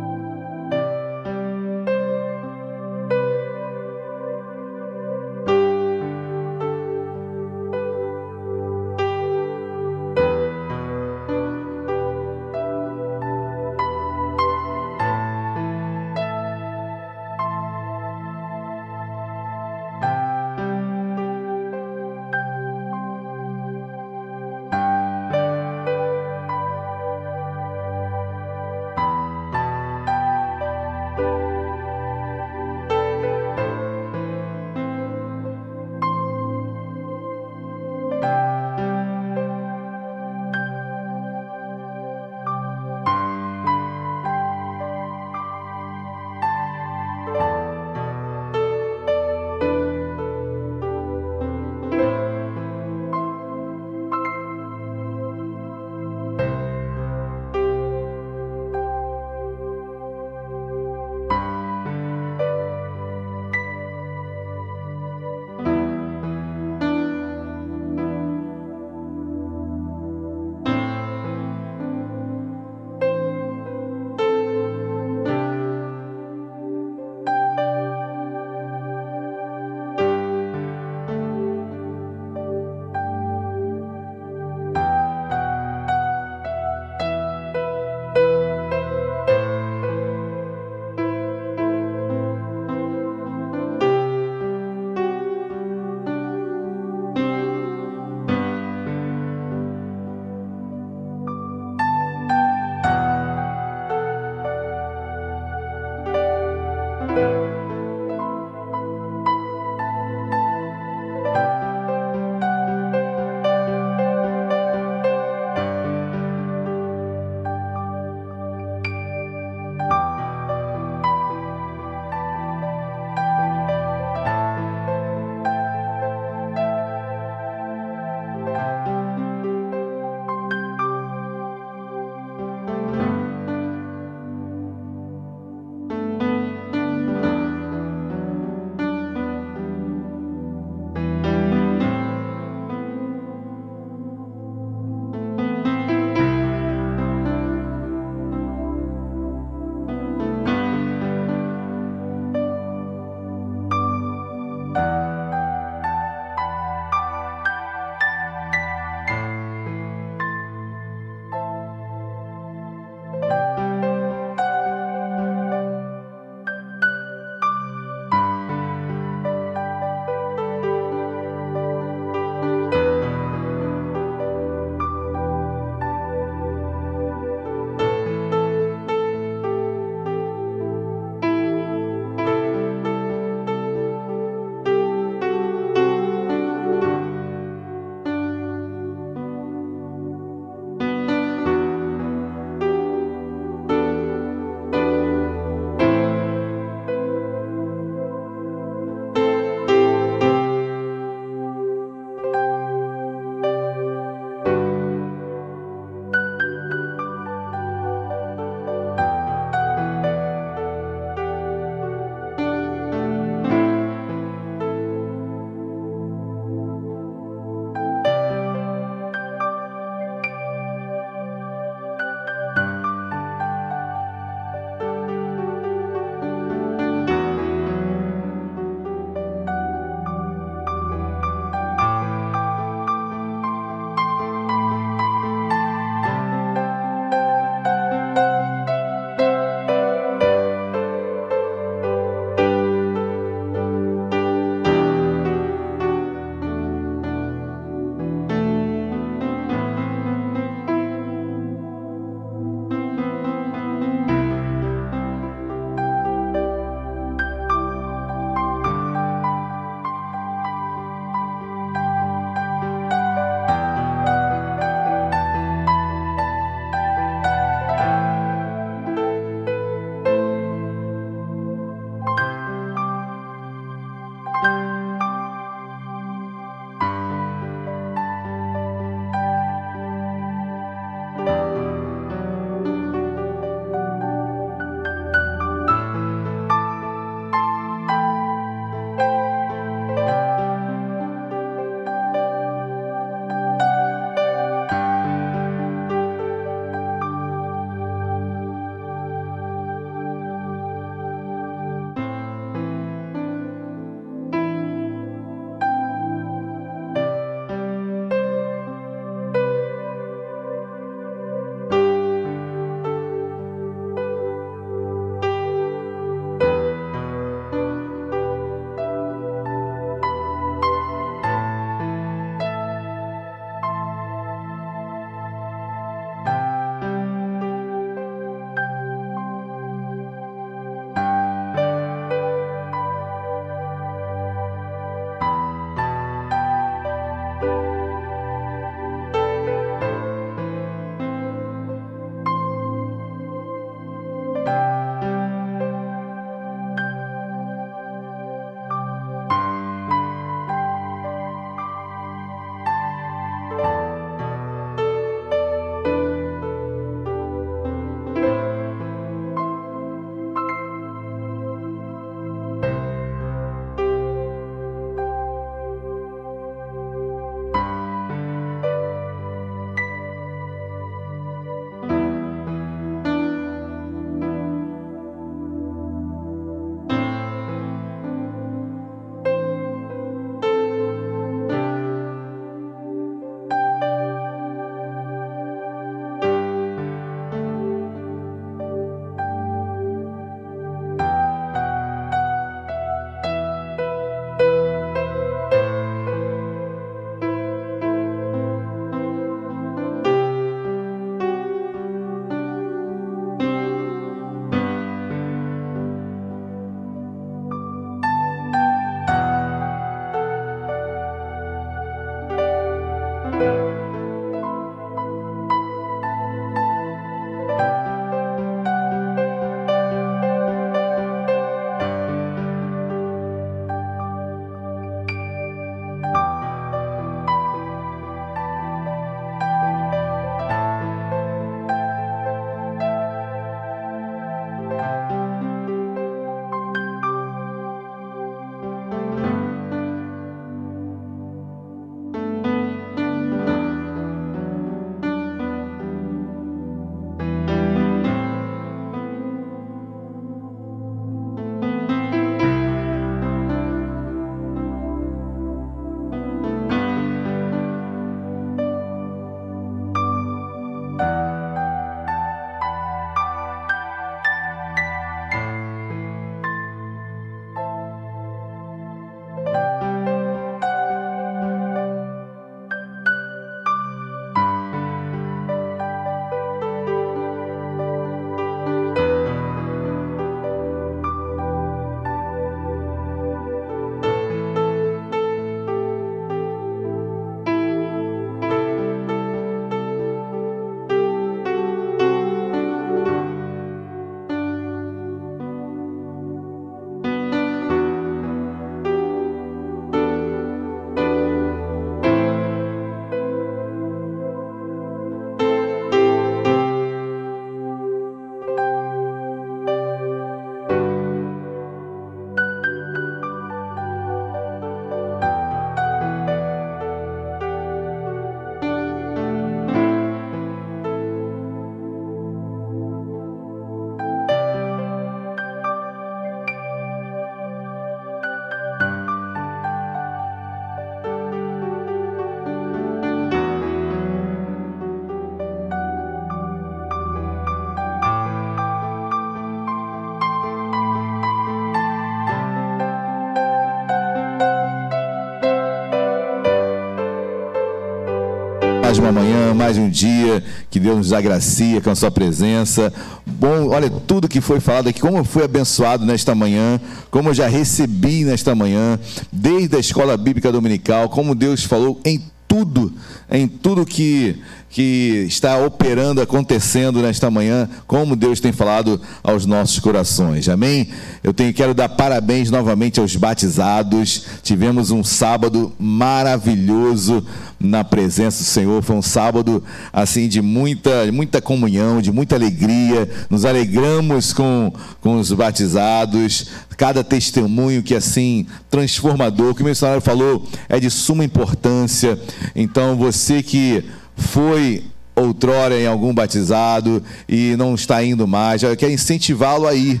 uma manhã, mais um dia que Deus nos agracia com a sua presença. Bom, olha tudo que foi falado aqui, como foi abençoado nesta manhã, como eu já recebi nesta manhã, desde a escola bíblica dominical, como Deus falou em tudo, em tudo que, que está operando, acontecendo nesta manhã, como Deus tem falado aos nossos corações. Amém? Eu tenho, quero dar parabéns novamente aos batizados. Tivemos um sábado maravilhoso na presença do Senhor. Foi um sábado assim de muita, muita comunhão, de muita alegria. Nos alegramos com, com os batizados. Cada testemunho que assim transformador, que o missionário falou, é de suma importância. Então você que foi outrora em algum batizado e não está indo mais, eu quero incentivá-lo a ir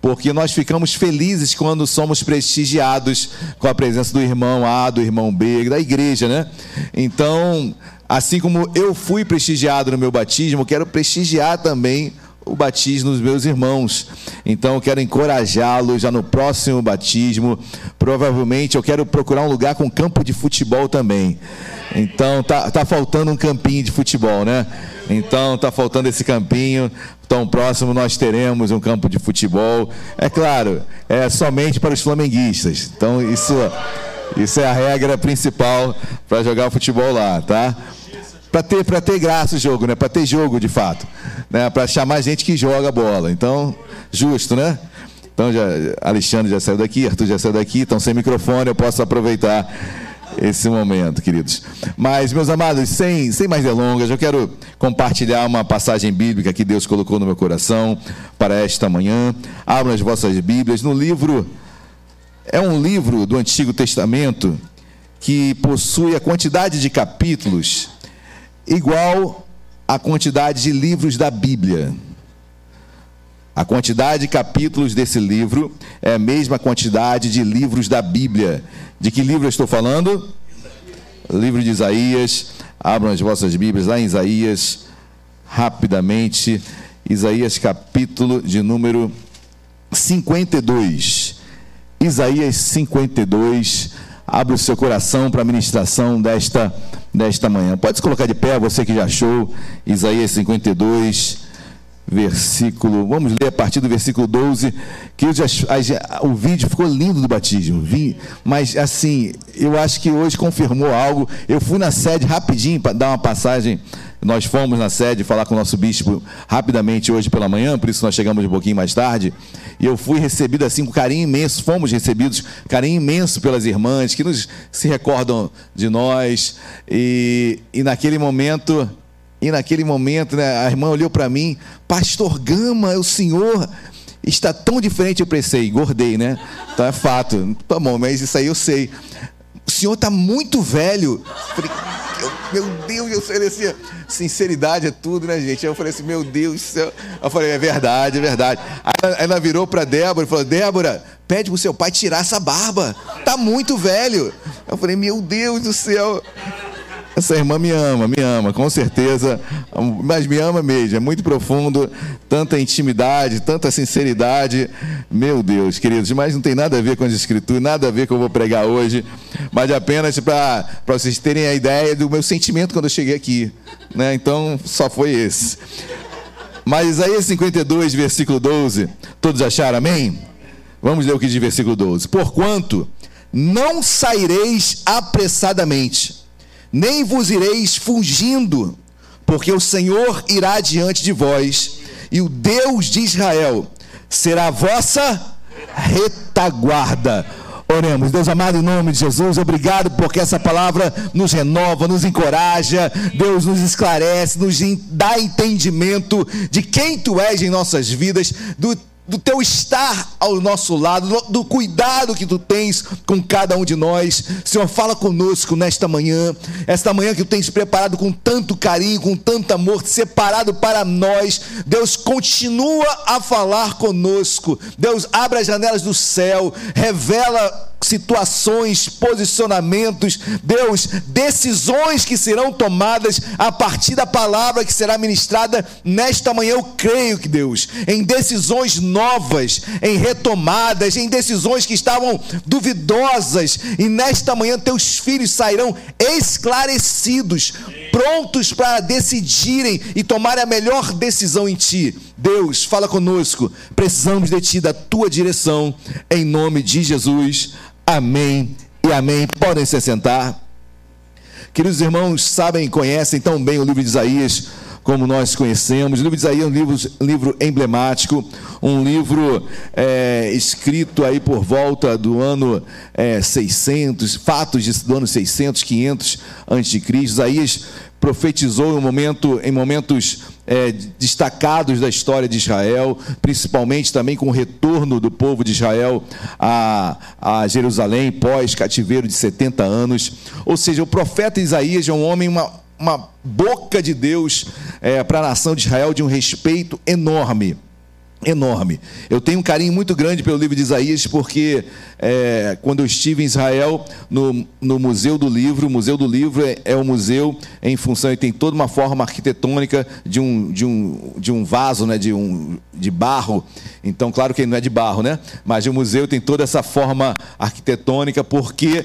porque nós ficamos felizes quando somos prestigiados com a presença do irmão A, do irmão B, da igreja, né? Então, assim como eu fui prestigiado no meu batismo, quero prestigiar também o batismo dos meus irmãos. Então eu quero encorajá-los já no próximo batismo. Provavelmente eu quero procurar um lugar com campo de futebol também. Então tá, tá faltando um campinho de futebol, né? Então tá faltando esse campinho. Tão próximo nós teremos um campo de futebol. É claro, é somente para os flamenguistas. Então isso isso é a regra principal para jogar futebol lá, tá? Para ter, pra ter graça o jogo, né? Para ter jogo de fato. Né? Para chamar gente que joga bola. Então, justo, né? Então, já, Alexandre já saiu daqui, Arthur já saiu daqui, estão sem microfone, eu posso aproveitar esse momento, queridos. Mas, meus amados, sem, sem mais delongas, eu quero compartilhar uma passagem bíblica que Deus colocou no meu coração para esta manhã. Abram as vossas Bíblias no livro. É um livro do Antigo Testamento que possui a quantidade de capítulos igual à quantidade de livros da Bíblia. A quantidade de capítulos desse livro é a mesma quantidade de livros da Bíblia. De que livro eu estou falando? Livro de Isaías. Abram as vossas Bíblias lá em Isaías, rapidamente. Isaías, capítulo de número 52. Isaías 52. Abra o seu coração para a ministração desta, desta manhã. Pode se colocar de pé, você que já achou. Isaías 52, versículo. Vamos ler a partir do versículo 12. Que já, o vídeo ficou lindo do batismo. Vi, mas assim, eu acho que hoje confirmou algo. Eu fui na sede rapidinho para dar uma passagem. Nós fomos na sede falar com o nosso bispo rapidamente hoje pela manhã, por isso nós chegamos um pouquinho mais tarde. E eu fui recebido assim com carinho imenso, fomos recebidos carinho imenso pelas irmãs que nos se recordam de nós. E, e naquele momento, e naquele momento, né, a irmã olhou para mim, Pastor Gama, o senhor está tão diferente, eu pensei, engordei, né? Então é fato. Tá bom, mas isso aí eu sei. O senhor está muito velho. Falei, meu Deus, eu falei assim, sinceridade é tudo, né, gente? Eu falei assim, meu Deus do céu. Eu falei, é verdade, é verdade. Aí ela, ela virou para Débora e falou, Débora, pede pro seu pai tirar essa barba. Tá muito velho. Eu falei, meu Deus do céu. Essa irmã me ama, me ama, com certeza, mas me ama mesmo, é muito profundo, tanta intimidade, tanta sinceridade. Meu Deus, queridos, mas não tem nada a ver com as escrituras, nada a ver com o que eu vou pregar hoje, mas apenas para vocês terem a ideia do meu sentimento quando eu cheguei aqui. Né? Então, só foi esse. Mas Isaías 52, versículo 12, todos acharam amém? Vamos ler o que diz versículo 12. Porquanto não saireis apressadamente nem vos ireis fugindo, porque o Senhor irá diante de vós, e o Deus de Israel será a vossa retaguarda. Oremos, Deus amado, em nome de Jesus, obrigado porque essa palavra nos renova, nos encoraja, Deus nos esclarece, nos dá entendimento de quem tu és em nossas vidas, do do teu estar ao nosso lado, do cuidado que tu tens com cada um de nós. Senhor, fala conosco nesta manhã, esta manhã que tu tens preparado com tanto carinho, com tanto amor, separado para nós. Deus, continua a falar conosco. Deus, abre as janelas do céu, revela situações, posicionamentos, Deus, decisões que serão tomadas a partir da palavra que será ministrada nesta manhã. Eu creio que Deus, em decisões novas, em retomadas, em decisões que estavam duvidosas, e nesta manhã teus filhos sairão esclarecidos, prontos para decidirem e tomarem a melhor decisão em ti. Deus, fala conosco. Precisamos de ti, da tua direção, em nome de Jesus. Amém e amém. Podem se sentar. Queridos irmãos, sabem, conhecem tão bem o livro de Isaías como nós conhecemos. O livro de Isaías é um livro, livro emblemático, um livro é, escrito aí por volta do ano é, 600, fatos do ano 600, 500 antes de Cristo. Isaías profetizou em, um momento, em momentos é, destacados da história de Israel, principalmente também com o retorno do povo de Israel a, a Jerusalém pós cativeiro de 70 anos. Ou seja, o profeta Isaías é um homem, uma, uma boca de Deus é, para a nação de Israel de um respeito enorme. Enorme. Eu tenho um carinho muito grande pelo livro de Isaías, porque é, quando eu estive em Israel, no, no Museu do Livro, o Museu do Livro é, é um museu em função, e tem toda uma forma arquitetônica de um, de um, de um vaso, né, de, um, de barro. Então, claro que não é de barro, né? Mas o museu tem toda essa forma arquitetônica, porque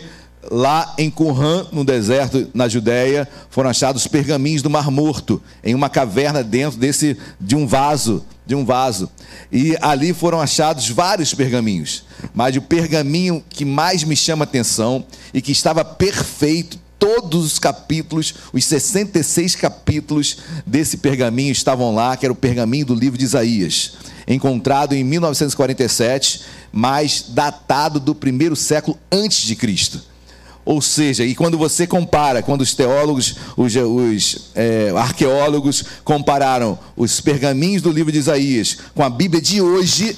Lá em Qumran, no deserto, na Judéia, foram achados pergaminhos do Mar Morto, em uma caverna dentro desse de um vaso, de um vaso. E ali foram achados vários pergaminhos, mas o pergaminho que mais me chama a atenção e que estava perfeito, todos os capítulos, os 66 capítulos desse pergaminho estavam lá, que era o pergaminho do livro de Isaías, encontrado em 1947, mas datado do primeiro século antes de Cristo. Ou seja, e quando você compara, quando os teólogos, os, os é, arqueólogos compararam os pergaminhos do livro de Isaías com a Bíblia de hoje,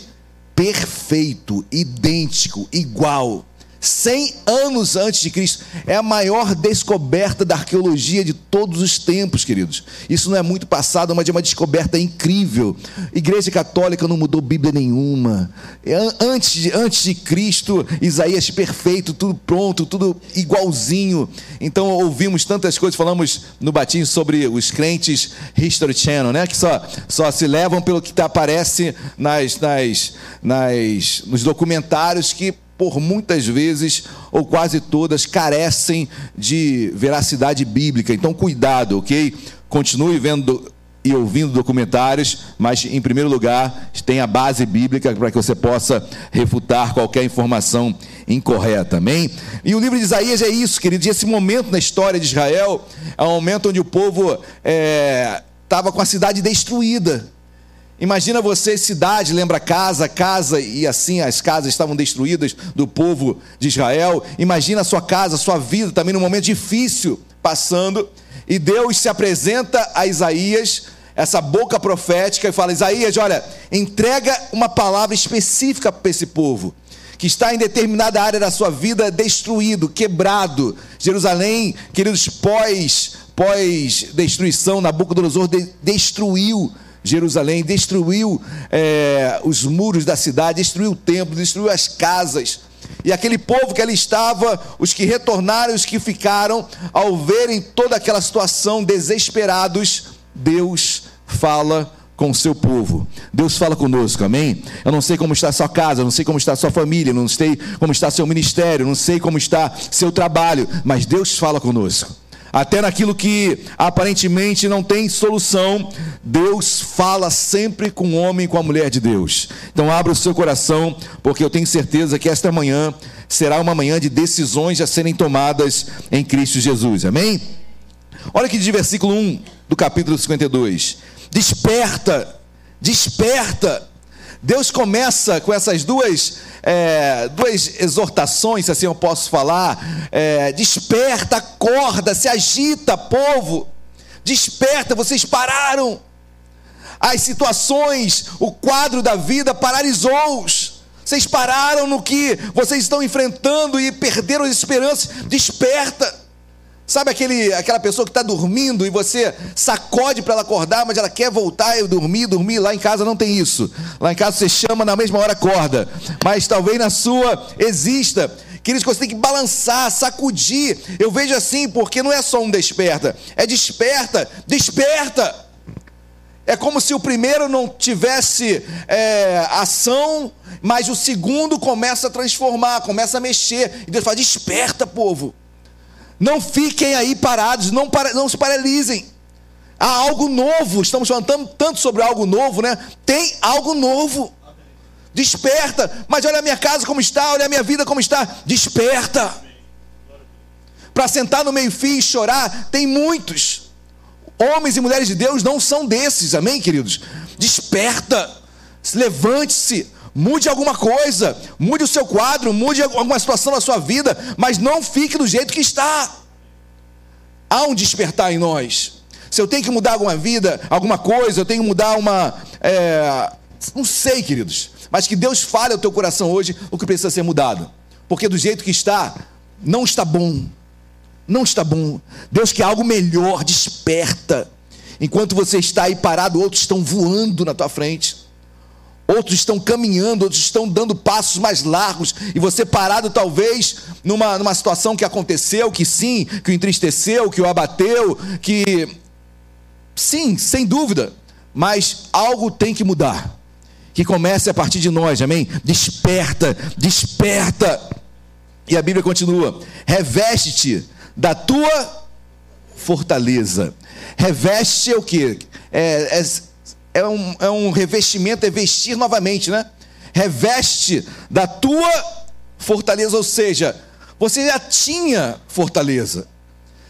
perfeito, idêntico, igual. 100 anos antes de Cristo. É a maior descoberta da arqueologia de todos os tempos, queridos. Isso não é muito passado, mas é uma descoberta incrível. Igreja Católica não mudou Bíblia nenhuma. An- Antes de, antes de Cristo, Isaías perfeito, tudo pronto, tudo igualzinho. Então ouvimos tantas coisas, falamos no batismo sobre os crentes History Channel, né? Que só, só se levam pelo que tá- aparece nas, nas, nas, nos documentários que por muitas vezes ou quase todas carecem de veracidade bíblica. Então, cuidado, ok? Continue vendo e ouvindo documentários, mas em primeiro lugar, tenha base bíblica para que você possa refutar qualquer informação incorreta, amém? E o livro de Isaías é isso, querido. E esse momento na história de Israel é um momento onde o povo estava com a cidade destruída. Imagina você, cidade, lembra casa, casa, e assim as casas estavam destruídas do povo de Israel. Imagina a sua casa, a sua vida também num momento difícil passando. E Deus se apresenta a Isaías, essa boca profética, e fala: Isaías, olha, entrega uma palavra específica para esse povo. Que está em determinada área da sua vida destruído, quebrado. Jerusalém, queridos, pós, pós destruição, Nabucodonosor de, destruiu Jerusalém, destruiu é, os muros da cidade, destruiu o templo, destruiu as casas. E aquele povo que ali estava, os que retornaram os que ficaram, ao verem toda aquela situação, desesperados, Deus fala com o seu povo. Deus fala conosco, amém? Eu não sei como está a sua casa, não sei como está a sua família, não sei como está seu ministério, não sei como está seu trabalho, mas Deus fala conosco até naquilo que aparentemente não tem solução, Deus fala sempre com o homem e com a mulher de Deus. Então abra o seu coração, porque eu tenho certeza que esta manhã será uma manhã de decisões a serem tomadas em Cristo Jesus. Amém? Olha que diz versículo 1 do capítulo 52. Desperta, desperta. Deus começa com essas duas, é, duas exortações, se assim eu posso falar. É, desperta, acorda, se agita, povo. Desperta, vocês pararam. As situações, o quadro da vida paralisou-os. Vocês pararam no que vocês estão enfrentando e perderam as esperanças. Desperta. Sabe aquele, aquela pessoa que está dormindo e você sacode para ela acordar, mas ela quer voltar e dormir, dormir. Lá em casa não tem isso. Lá em casa você chama na mesma hora acorda. Mas talvez na sua exista. Queridos, você tem que balançar, sacudir. Eu vejo assim, porque não é só um desperta, é desperta, desperta. É como se o primeiro não tivesse é, ação, mas o segundo começa a transformar, começa a mexer. E Deus fala: desperta, povo. Não fiquem aí parados, não, para, não se paralisem. Há algo novo, estamos falando tanto, sobre algo novo, né? Tem algo novo. Desperta, mas olha a minha casa como está, olha a minha vida como está. Desperta. Para sentar no meio-fio e chorar, tem muitos. Homens e mulheres de Deus não são desses, amém, queridos? Desperta, levante-se, mude alguma coisa, mude o seu quadro, mude alguma situação na sua vida, mas não fique do jeito que está. Há um despertar em nós. Se eu tenho que mudar alguma vida, alguma coisa, eu tenho que mudar uma. é, não sei, queridos. Mas que Deus fale ao teu coração hoje o que precisa ser mudado. Porque do jeito que está, não está bom. Não está bom. Deus quer algo melhor, desperta. Enquanto você está aí parado, outros estão voando na tua frente. Outros estão caminhando, outros estão dando passos mais largos, e você parado, talvez, numa, numa situação que aconteceu, que sim, que o entristeceu, que o abateu, que. Sim, sem dúvida, mas algo tem que mudar. Que comece a partir de nós, amém? Desperta, desperta. E a Bíblia continua: reveste-te da tua fortaleza. Reveste é o que? É, é, é, um, é um revestimento, é vestir novamente, né? Reveste da tua fortaleza, ou seja, você já tinha fortaleza.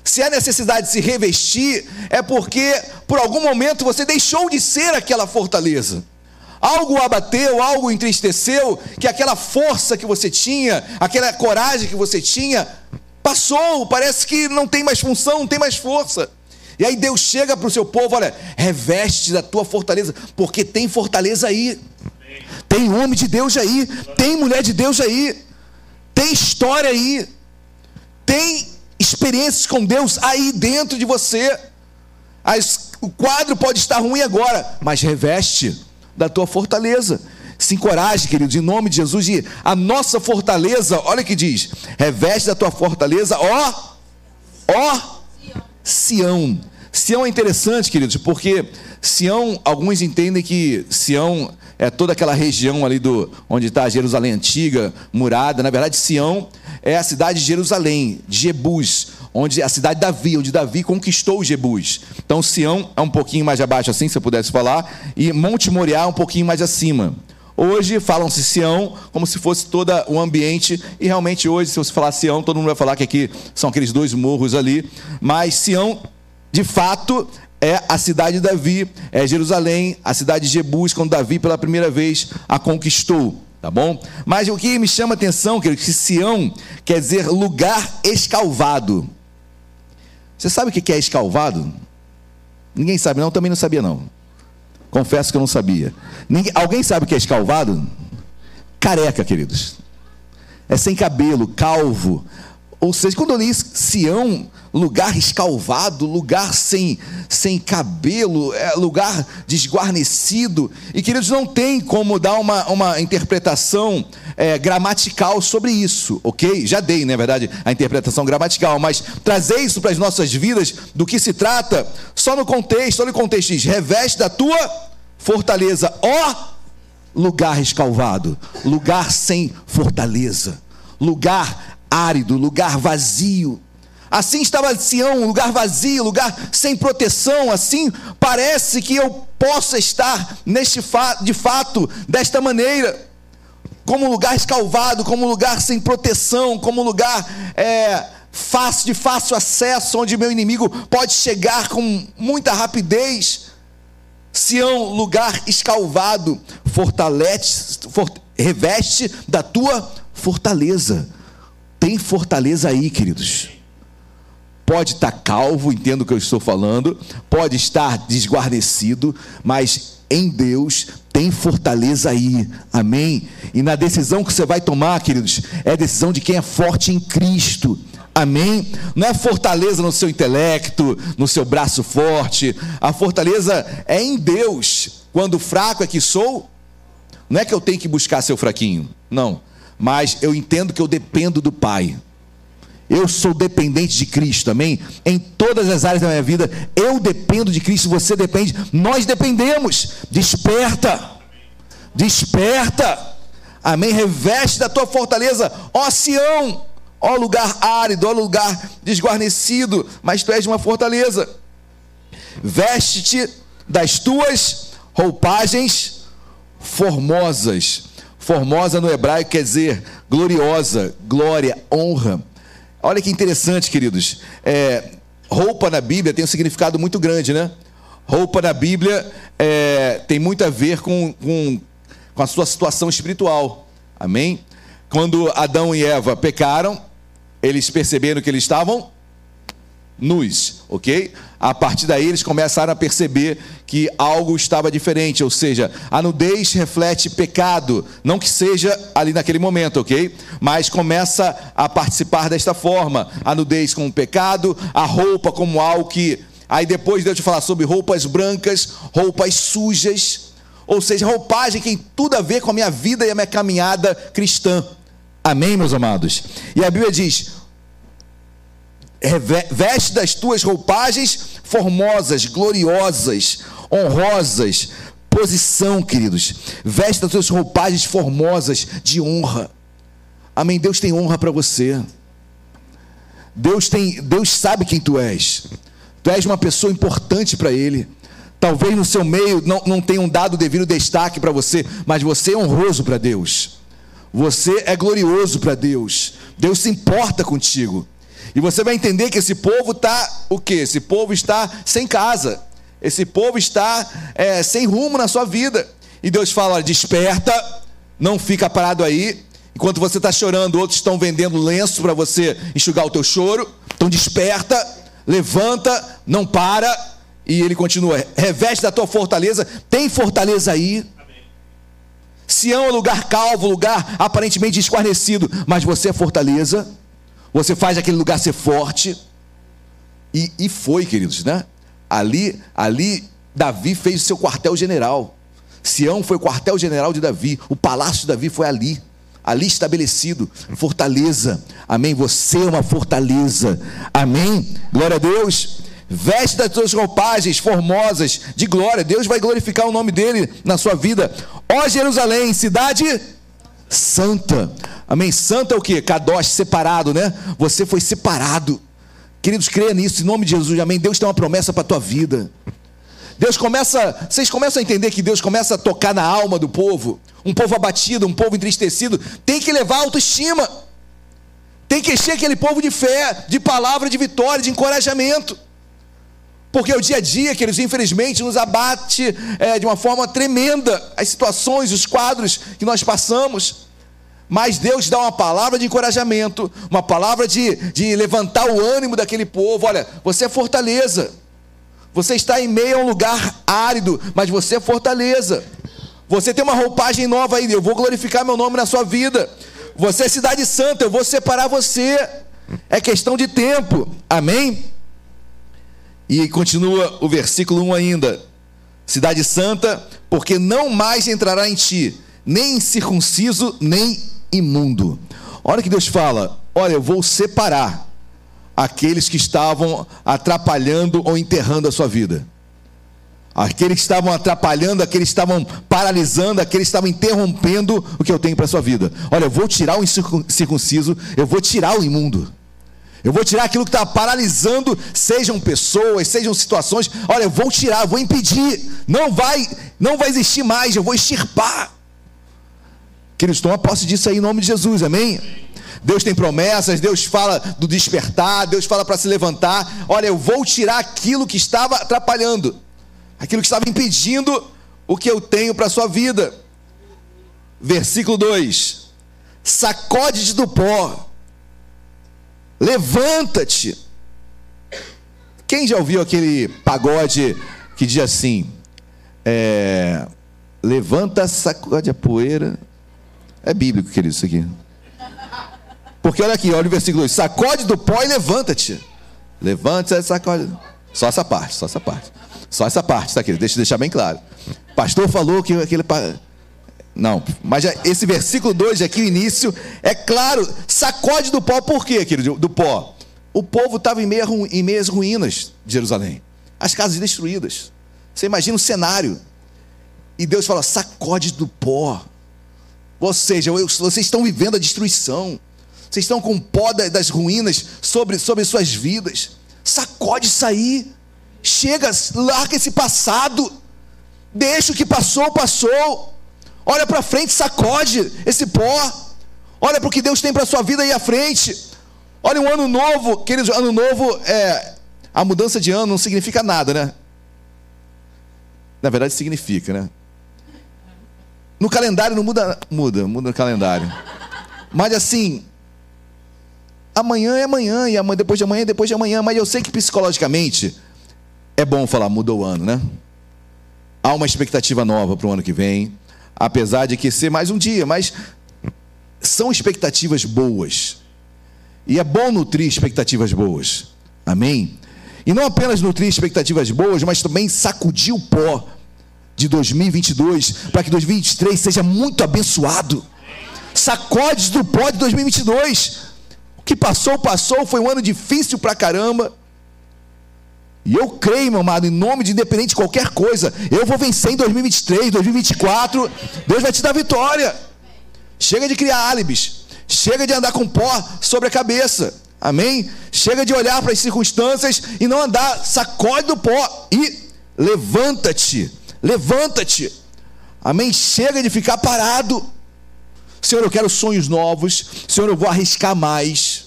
Se há necessidade de se revestir, é porque por algum momento você deixou de ser aquela fortaleza. Algo abateu, algo entristeceu, que aquela força que você tinha, aquela coragem que você tinha, passou, parece que não tem mais função, não tem mais força. E aí Deus chega para o seu povo, olha, reveste da tua fortaleza, porque tem fortaleza aí. Tem homem de Deus aí, tem mulher de Deus aí, tem história aí, tem experiências com Deus aí dentro de você. As, o quadro pode estar ruim agora, mas reveste da tua fortaleza. Se encoraje, queridos, em nome de Jesus, e a nossa fortaleza, olha que diz: reveste da tua fortaleza, ó, ó, Sião. Sião é interessante, queridos, porque Sião, alguns entendem que Sião é toda aquela região ali do onde está Jerusalém antiga, murada. Na verdade, Sião é a cidade de Jerusalém, de Jebus, onde a cidade de Davi, onde Davi conquistou Jebus. Então, Sião é um pouquinho mais abaixo, assim, se eu pudesse falar, e Monte Moriá é um pouquinho mais acima. Hoje falam-se Sião como se fosse todo o ambiente, e realmente hoje, se você falar Sião, todo mundo vai falar que aqui são aqueles dois morros ali, mas Sião, de fato, é a cidade de Davi, é Jerusalém, a cidade de Jebus, quando Davi pela primeira vez a conquistou, tá bom? Mas o que me chama a atenção, querido, que Sião quer dizer lugar escalvado. Você sabe o que é escalvado? Ninguém sabe, não, também não sabia, não. Confesso que eu não sabia. Ninguém, alguém sabe o que é escalvado? Careca, queridos. É sem cabelo, calvo. Ou seja, quando eu li Sião, lugar escalvado, lugar sem, sem cabelo, é, lugar desguarnecido. E, queridos, não tem como dar uma, uma interpretação é, gramatical sobre isso, ok? Já dei, na é verdade, a interpretação gramatical, mas trazer isso para as nossas vidas, do que se trata, só no contexto, olha o contexto diz, reveste da tua fortaleza, ó lugar escalvado, lugar sem fortaleza, lugar árido, lugar vazio. Assim estava Sião, um lugar vazio, lugar sem proteção. Assim parece que eu possa estar neste fa de fato desta maneira, como lugar escalvado, como lugar sem proteção, como lugar é, fácil de fácil acesso, onde meu inimigo pode chegar com muita rapidez. Sião, lugar escalvado, fortalece, for, reveste da tua fortaleza. Tem fortaleza aí, queridos. Pode estar calvo, entendo o que eu estou falando, pode estar desguarnecido, mas em Deus tem fortaleza aí, amém? E na decisão que você vai tomar, queridos, é decisão de quem é forte em Cristo. Amém? Não é fortaleza no seu intelecto, no seu braço forte. A fortaleza é em Deus. Quando fraco é que sou, não é que eu tenho que buscar ser fraquinho. Não. Mas eu entendo que eu dependo do Pai. Eu sou dependente de Cristo, amém? Em todas as áreas da minha vida, eu dependo de Cristo, você depende, nós dependemos. Desperta, desperta, amém? Reveste da tua fortaleza, ó Sião, ó lugar árido, ó lugar desguarnecido, mas tu és uma fortaleza. Veste-te das tuas roupagens formosas. Formosa no hebraico quer dizer gloriosa, glória, honra. Olha que interessante, queridos. É, roupa na Bíblia tem um significado muito grande, né? Roupa na Bíblia é, tem muito a ver com, com, com a sua situação espiritual. Amém? Quando Adão e Eva pecaram, eles perceberam que eles estavam nus, ok? A partir daí eles começaram a perceber que algo estava diferente, ou seja, a nudez reflete pecado, não que seja ali naquele momento, ok? Mas começa a participar desta forma, a nudez como pecado, a roupa como algo que. Aí depois Deus te falar sobre roupas brancas, roupas sujas, ou seja, roupagem que tem tudo a ver com a minha vida e a minha caminhada cristã. Amém, meus amados? E a Bíblia diz: veste das tuas roupagens formosas, gloriosas, honrosas, posição, queridos. Veste das tuas roupagens formosas de honra. Amém. Deus tem honra para você. Deus tem, Deus sabe quem tu és. Tu és uma pessoa importante para Ele. Talvez no seu meio não, não tenham dado o devido destaque para você, mas você é honroso para Deus. Você é glorioso para Deus. Deus se importa contigo. E você vai entender que esse povo está o quê? Esse povo está sem casa. Esse povo está é, sem rumo na sua vida. E Deus fala: desperta, não fica parado aí. Enquanto você está chorando, outros estão vendendo lenço para você enxugar o teu choro. Então desperta, levanta, não para. E ele continua: reveste da tua fortaleza. Tem fortaleza aí. Sião é lugar calvo, lugar aparentemente esquarnecido, mas você é fortaleza. Você faz aquele lugar ser forte. E, e foi, queridos, né? Ali, ali, Davi fez o seu quartel-general. Sião foi o quartel-general de Davi. O palácio de Davi foi ali. Ali estabelecido. Fortaleza. Amém? Você é uma fortaleza. Amém? Glória a Deus. Veste das suas roupagens formosas de glória. Deus vai glorificar o nome dele na sua vida. Ó Jerusalém, cidade santa. Amém? Santa é o que? Kadosh, separado, né? Você foi separado. Queridos, creia nisso, em nome de Jesus, amém. Deus tem uma promessa para a tua vida. Deus começa, vocês começam a entender que Deus começa a tocar na alma do povo. Um povo abatido, um povo entristecido, tem que levar autoestima. Tem que encher aquele povo de fé, de palavra, de vitória, de encorajamento. Porque o dia a dia, queridos, infelizmente, nos abate é, de uma forma tremenda as situações, os quadros que nós passamos. Mas Deus dá uma palavra de encorajamento, uma palavra de, de levantar o ânimo daquele povo. Olha, você é fortaleza. Você está em meio a um lugar árido, mas você é fortaleza. Você tem uma roupagem nova aí, eu vou glorificar meu nome na sua vida. Você é cidade santa, eu vou separar você. É questão de tempo. Amém? E continua o versículo 1 ainda. Cidade santa, porque não mais entrará em ti, nem circunciso, nem imundo. Olha que Deus fala: Olha, eu vou separar aqueles que estavam atrapalhando ou enterrando a sua vida. Aqueles que estavam atrapalhando, aqueles que estavam paralisando, aqueles que estavam interrompendo o que eu tenho para a sua vida. Olha, eu vou tirar o incircunciso, eu vou tirar o imundo. Eu vou tirar aquilo que está paralisando, sejam pessoas, sejam situações. Olha, eu vou tirar, eu vou impedir. Não vai, não vai existir mais, eu vou extirpar. Queridos, toma posse disso aí em nome de Jesus, amém? Deus tem promessas, Deus fala do despertar, Deus fala para se levantar. Olha, eu vou tirar aquilo que estava atrapalhando, aquilo que estava impedindo o que eu tenho para a sua vida. Versículo 2: Sacode-te do pó, levanta-te. Quem já ouviu aquele pagode que diz assim: é, Levanta, sacode a poeira, é bíblico, querido, isso aqui. Porque olha aqui, olha o versículo 2: sacode do pó e levanta-te. Levanta-te, sacode. Só essa parte, só essa parte. Só essa parte, tá, querido? Deixa eu deixar bem claro. Pastor falou que aquele. Não, mas já, esse versículo 2 aqui, o início, é claro, sacode do pó, por quê, querido? Do pó. O povo estava em, meio, em meias ruínas de Jerusalém, as casas destruídas. Você imagina o cenário. E Deus fala: sacode do pó. Ou seja, vocês estão vivendo a destruição. Vocês estão com o pó da- das ruínas sobre, sobre suas vidas. Sacode isso aí. Chega, larga esse passado. Deixa o que passou, passou. Olha para frente, sacode esse pó. Olha para o que Deus tem para sua vida aí à frente. Olha um ano novo, queridos, ano novo é a mudança de ano não significa nada, né? Na verdade significa, né? No calendário não muda, muda, muda no calendário. Mas assim, amanhã é amanhã e amanhã, depois de amanhã é depois de amanhã, mas eu sei que psicologicamente é bom falar mudou o ano, né? Há uma expectativa nova para o ano que vem, apesar de que ser mais um dia, mas são expectativas boas. E é bom nutrir expectativas boas. Amém? E não apenas nutrir expectativas boas, mas também sacudir o pó de 2022 para que 2023 seja muito abençoado. Sacodes do pó de 2022. O que passou, passou, foi um ano difícil pra caramba. E eu creio, meu amado, em nome de independente de qualquer coisa, eu vou vencer em 2023, 2024. Deus vai te dar vitória. Chega de criar álibis. Chega de andar com pó sobre a cabeça. Amém? Chega de olhar para as circunstâncias e não andar, sacode do pó e levanta-te. Levanta-te. Amém? Chega de ficar parado. Senhor, eu quero sonhos novos. Senhor, eu vou arriscar mais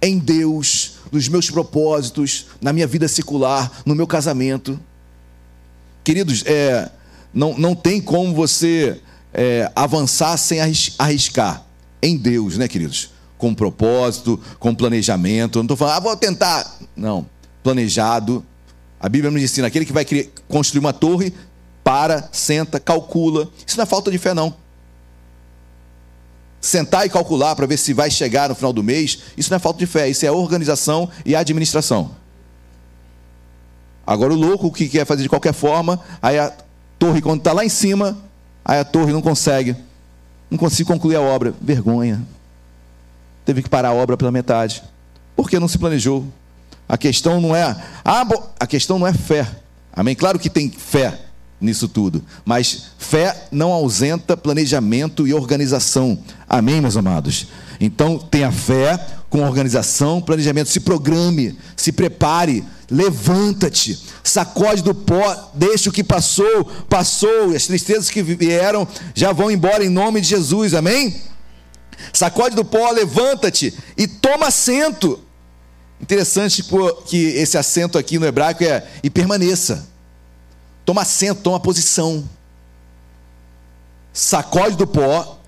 em Deus, nos meus propósitos, na minha vida secular, no meu casamento. Queridos, é, não, não tem como você é, avançar sem arris- arriscar em Deus, né, queridos? Com propósito, com planejamento. Não estou falando, ah, vou tentar. Não, planejado. A Bíblia nos ensina: aquele que vai construir uma torre, para, senta, calcula. Isso não é falta de fé, não. Sentar e calcular para ver se vai chegar no final do mês, isso não é falta de fé, isso é organização e administração. Agora o louco que quer fazer de qualquer forma, aí a torre, quando está lá em cima, aí a torre não consegue, não consigo concluir a obra. Vergonha. Teve que parar a obra pela metade. Porque não se planejou. A questão não é. Bo- a questão não é fé. Amém? Claro que tem fé nisso tudo. Mas fé não ausenta planejamento e organização. Amém, meus amados? Então, tenha fé com organização, planejamento. Se programe, se prepare, levanta-te, sacode do pó, deixa o que passou, passou, as tristezas que vieram já vão embora em nome de Jesus. Amém? Sacode do pó, levanta-te e toma assento. Interessante que esse assento aqui no hebraico é e permaneça. Toma assento, toma posição. Sacode do pó,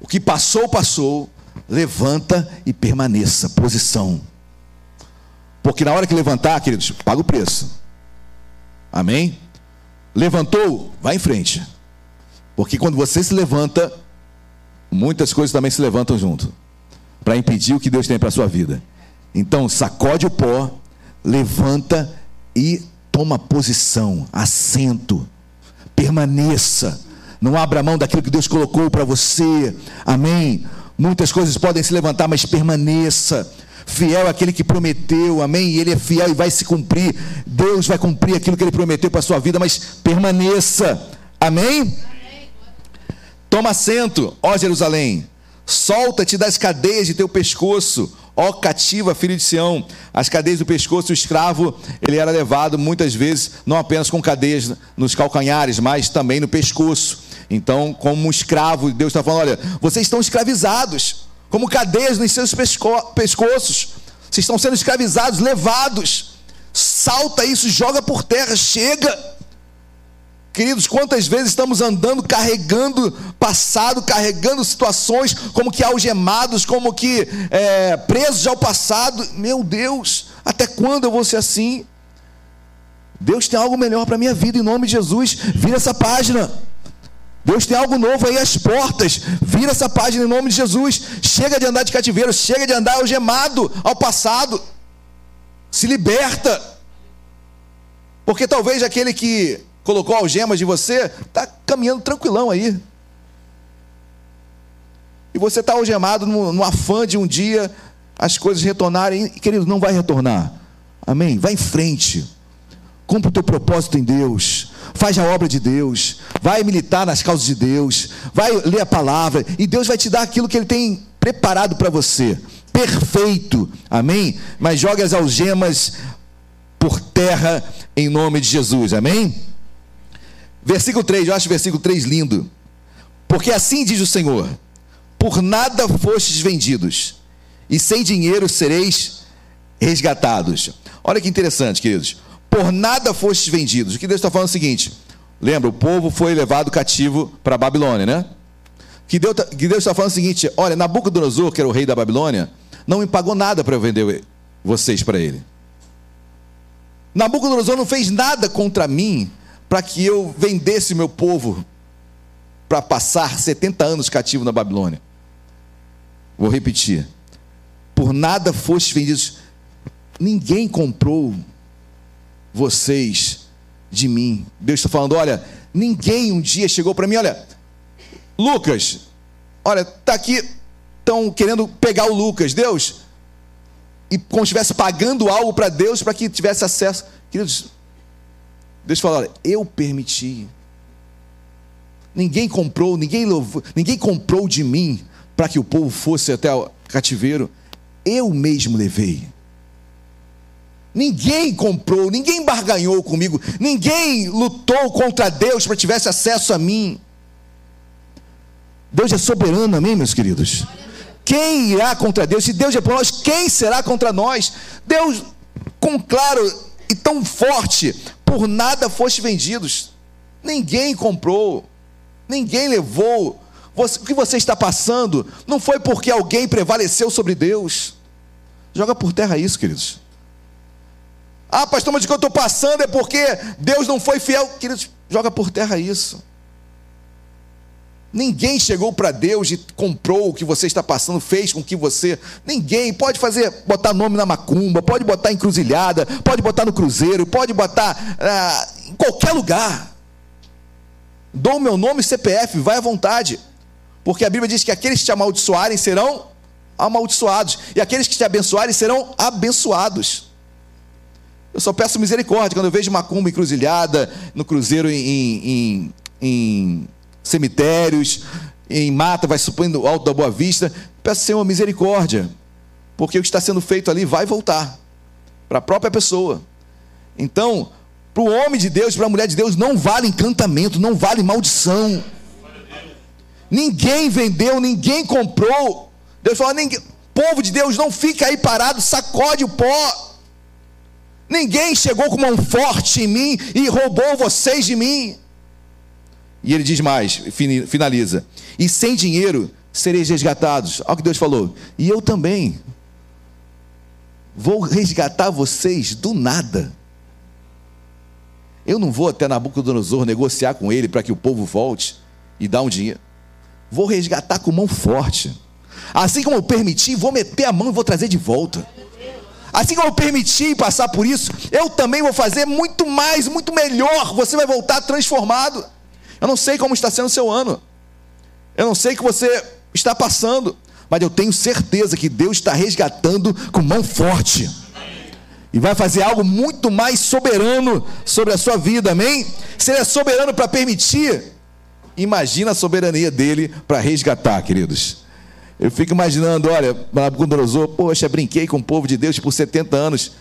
o que passou, passou, levanta e permaneça, posição. Porque na hora que levantar, queridos, paga o preço. Amém? Levantou, vai em frente. Porque quando você se levanta, muitas coisas também se levantam junto para impedir o que Deus tem para a sua vida. Então, sacode o pó, levanta e toma posição, assento, permaneça. Não abra mão daquilo que Deus colocou para você. Amém. Muitas coisas podem se levantar, mas permaneça. Fiel é aquele que prometeu, amém? E ele é fiel e vai se cumprir. Deus vai cumprir aquilo que ele prometeu para a sua vida, mas permaneça. Amém? Toma assento, ó Jerusalém. Solta-te das cadeias de teu pescoço, ó cativa, filho de Sião. As cadeias do pescoço, o escravo, ele era levado muitas vezes, não apenas com cadeias nos calcanhares, mas também no pescoço. Então, como um escravo, Deus está falando: olha, vocês estão escravizados, como cadeias nos seus pesco- pescoços. Vocês estão sendo escravizados, levados. Salta isso, joga por terra, chega. Queridos, quantas vezes estamos andando carregando passado, carregando situações como que algemados, como que é, presos ao passado. Meu Deus, até quando eu vou ser assim? Deus tem algo melhor para a minha vida, em nome de Jesus. Vira essa página. Deus tem algo novo aí às portas. Vira essa página em nome de Jesus. Chega de andar de cativeiro, chega de andar algemado ao passado. Se liberta. Porque talvez aquele que colocou algemas de você está caminhando tranquilão aí. E você está algemado no, no afã de um dia as coisas retornarem. Querido, não vai retornar. Amém? Vai em frente. Cumpre o teu propósito em Deus. Faz a obra de Deus. Vai militar nas causas de Deus. Vai ler a palavra. E Deus vai te dar aquilo que Ele tem preparado para você, perfeito, amém? Mas jogue as algemas por terra em nome de Jesus, amém? Versículo 3, eu acho o versículo 3 lindo. Porque assim diz o Senhor: por nada fostes vendidos, e sem dinheiro sereis resgatados. Olha que interessante, queridos. Por nada fostes vendidos. O que Deus está falando é o seguinte: lembra, o povo foi levado cativo para a Babilônia, né? Que Deus, tá- que Deus está falando o seguinte: olha, Nabucodonosor, que era o rei da Babilônia, não me pagou nada para eu vender vocês para ele. Nabucodonosor não fez nada contra mim para que eu vendesse meu povo para passar 70 anos cativo na Babilônia. Vou repetir. Por nada fostes vendidos. Ninguém comprou vocês de mim. Deus está falando: olha, ninguém um dia chegou para mim, olha, Lucas, olha, tá aqui, estão querendo pegar o Lucas, Deus, e como se estivesse pagando algo para Deus para que tivesse acesso. Queridos, Deus fala: olha, eu permiti. Ninguém comprou, ninguém louvou, ninguém comprou de mim para que o povo fosse até o cativeiro. Eu mesmo levei. Ninguém comprou, ninguém barganhou comigo, ninguém lutou contra Deus para que tivesse acesso a mim. Deus é soberano, amém, meus queridos? Quem irá contra Deus? Se Deus é por nós, quem será contra nós? Deus, com claro e tão forte, por nada foste vendidos. Ninguém comprou, ninguém levou. Você- o que você está passando não foi porque alguém prevaleceu sobre Deus. Joga por terra isso, queridos. Ah, pastor, mas o que eu estou passando é porque Deus não foi fiel. Queridos, joga por terra isso. Ninguém chegou para Deus e comprou o que você está passando, fez com que você. Ninguém pode fazer, botar nome na macumba, pode botar encruzilhada, pode botar no cruzeiro, pode botar ah, em qualquer lugar. Dou o meu nome e CPF, vai à vontade. Porque a Bíblia diz que aqueles que te amaldiçoarem serão amaldiçoados, e aqueles que te abençoarem serão abençoados. Eu só peço misericórdia quando eu vejo macumba encruzilhada no cruzeiro em, em- em cemitérios, em mata, vai supondo alto da Boa Vista. Peço, Senhor, misericórdia, porque o que está sendo feito ali vai voltar para a própria pessoa. Então, para o homem de Deus, para a mulher de Deus, não vale encantamento, não vale maldição. Ninguém vendeu, ninguém comprou. Deus fala: ninguém, povo de Deus, não fica aí parado, sacode o pó. Ninguém chegou com mão forte em mim e roubou vocês de mim. E ele diz mais, finaliza: E sem dinheiro sereis resgatados. Olha o que Deus falou. E eu também vou resgatar vocês do nada. Eu não vou até Nabucodonosor negociar com ele para que o povo volte e dar um dinheiro. Vou resgatar com mão forte. Assim como eu permiti, vou meter a mão e vou trazer de volta. Assim como eu permiti passar por isso, eu também vou fazer muito mais, muito melhor. Você vai voltar transformado. Eu não sei como está sendo o seu ano. Eu não sei o que você está passando. Mas eu tenho certeza que Deus está resgatando com mão forte. E vai fazer algo muito mais soberano sobre a sua vida, amém? Se Ele é soberano para permitir, imagina a soberania dele para resgatar, queridos. Eu fico imaginando, olha, Nabucodonosor, poxa, brinquei com o povo de Deus por 70 anos.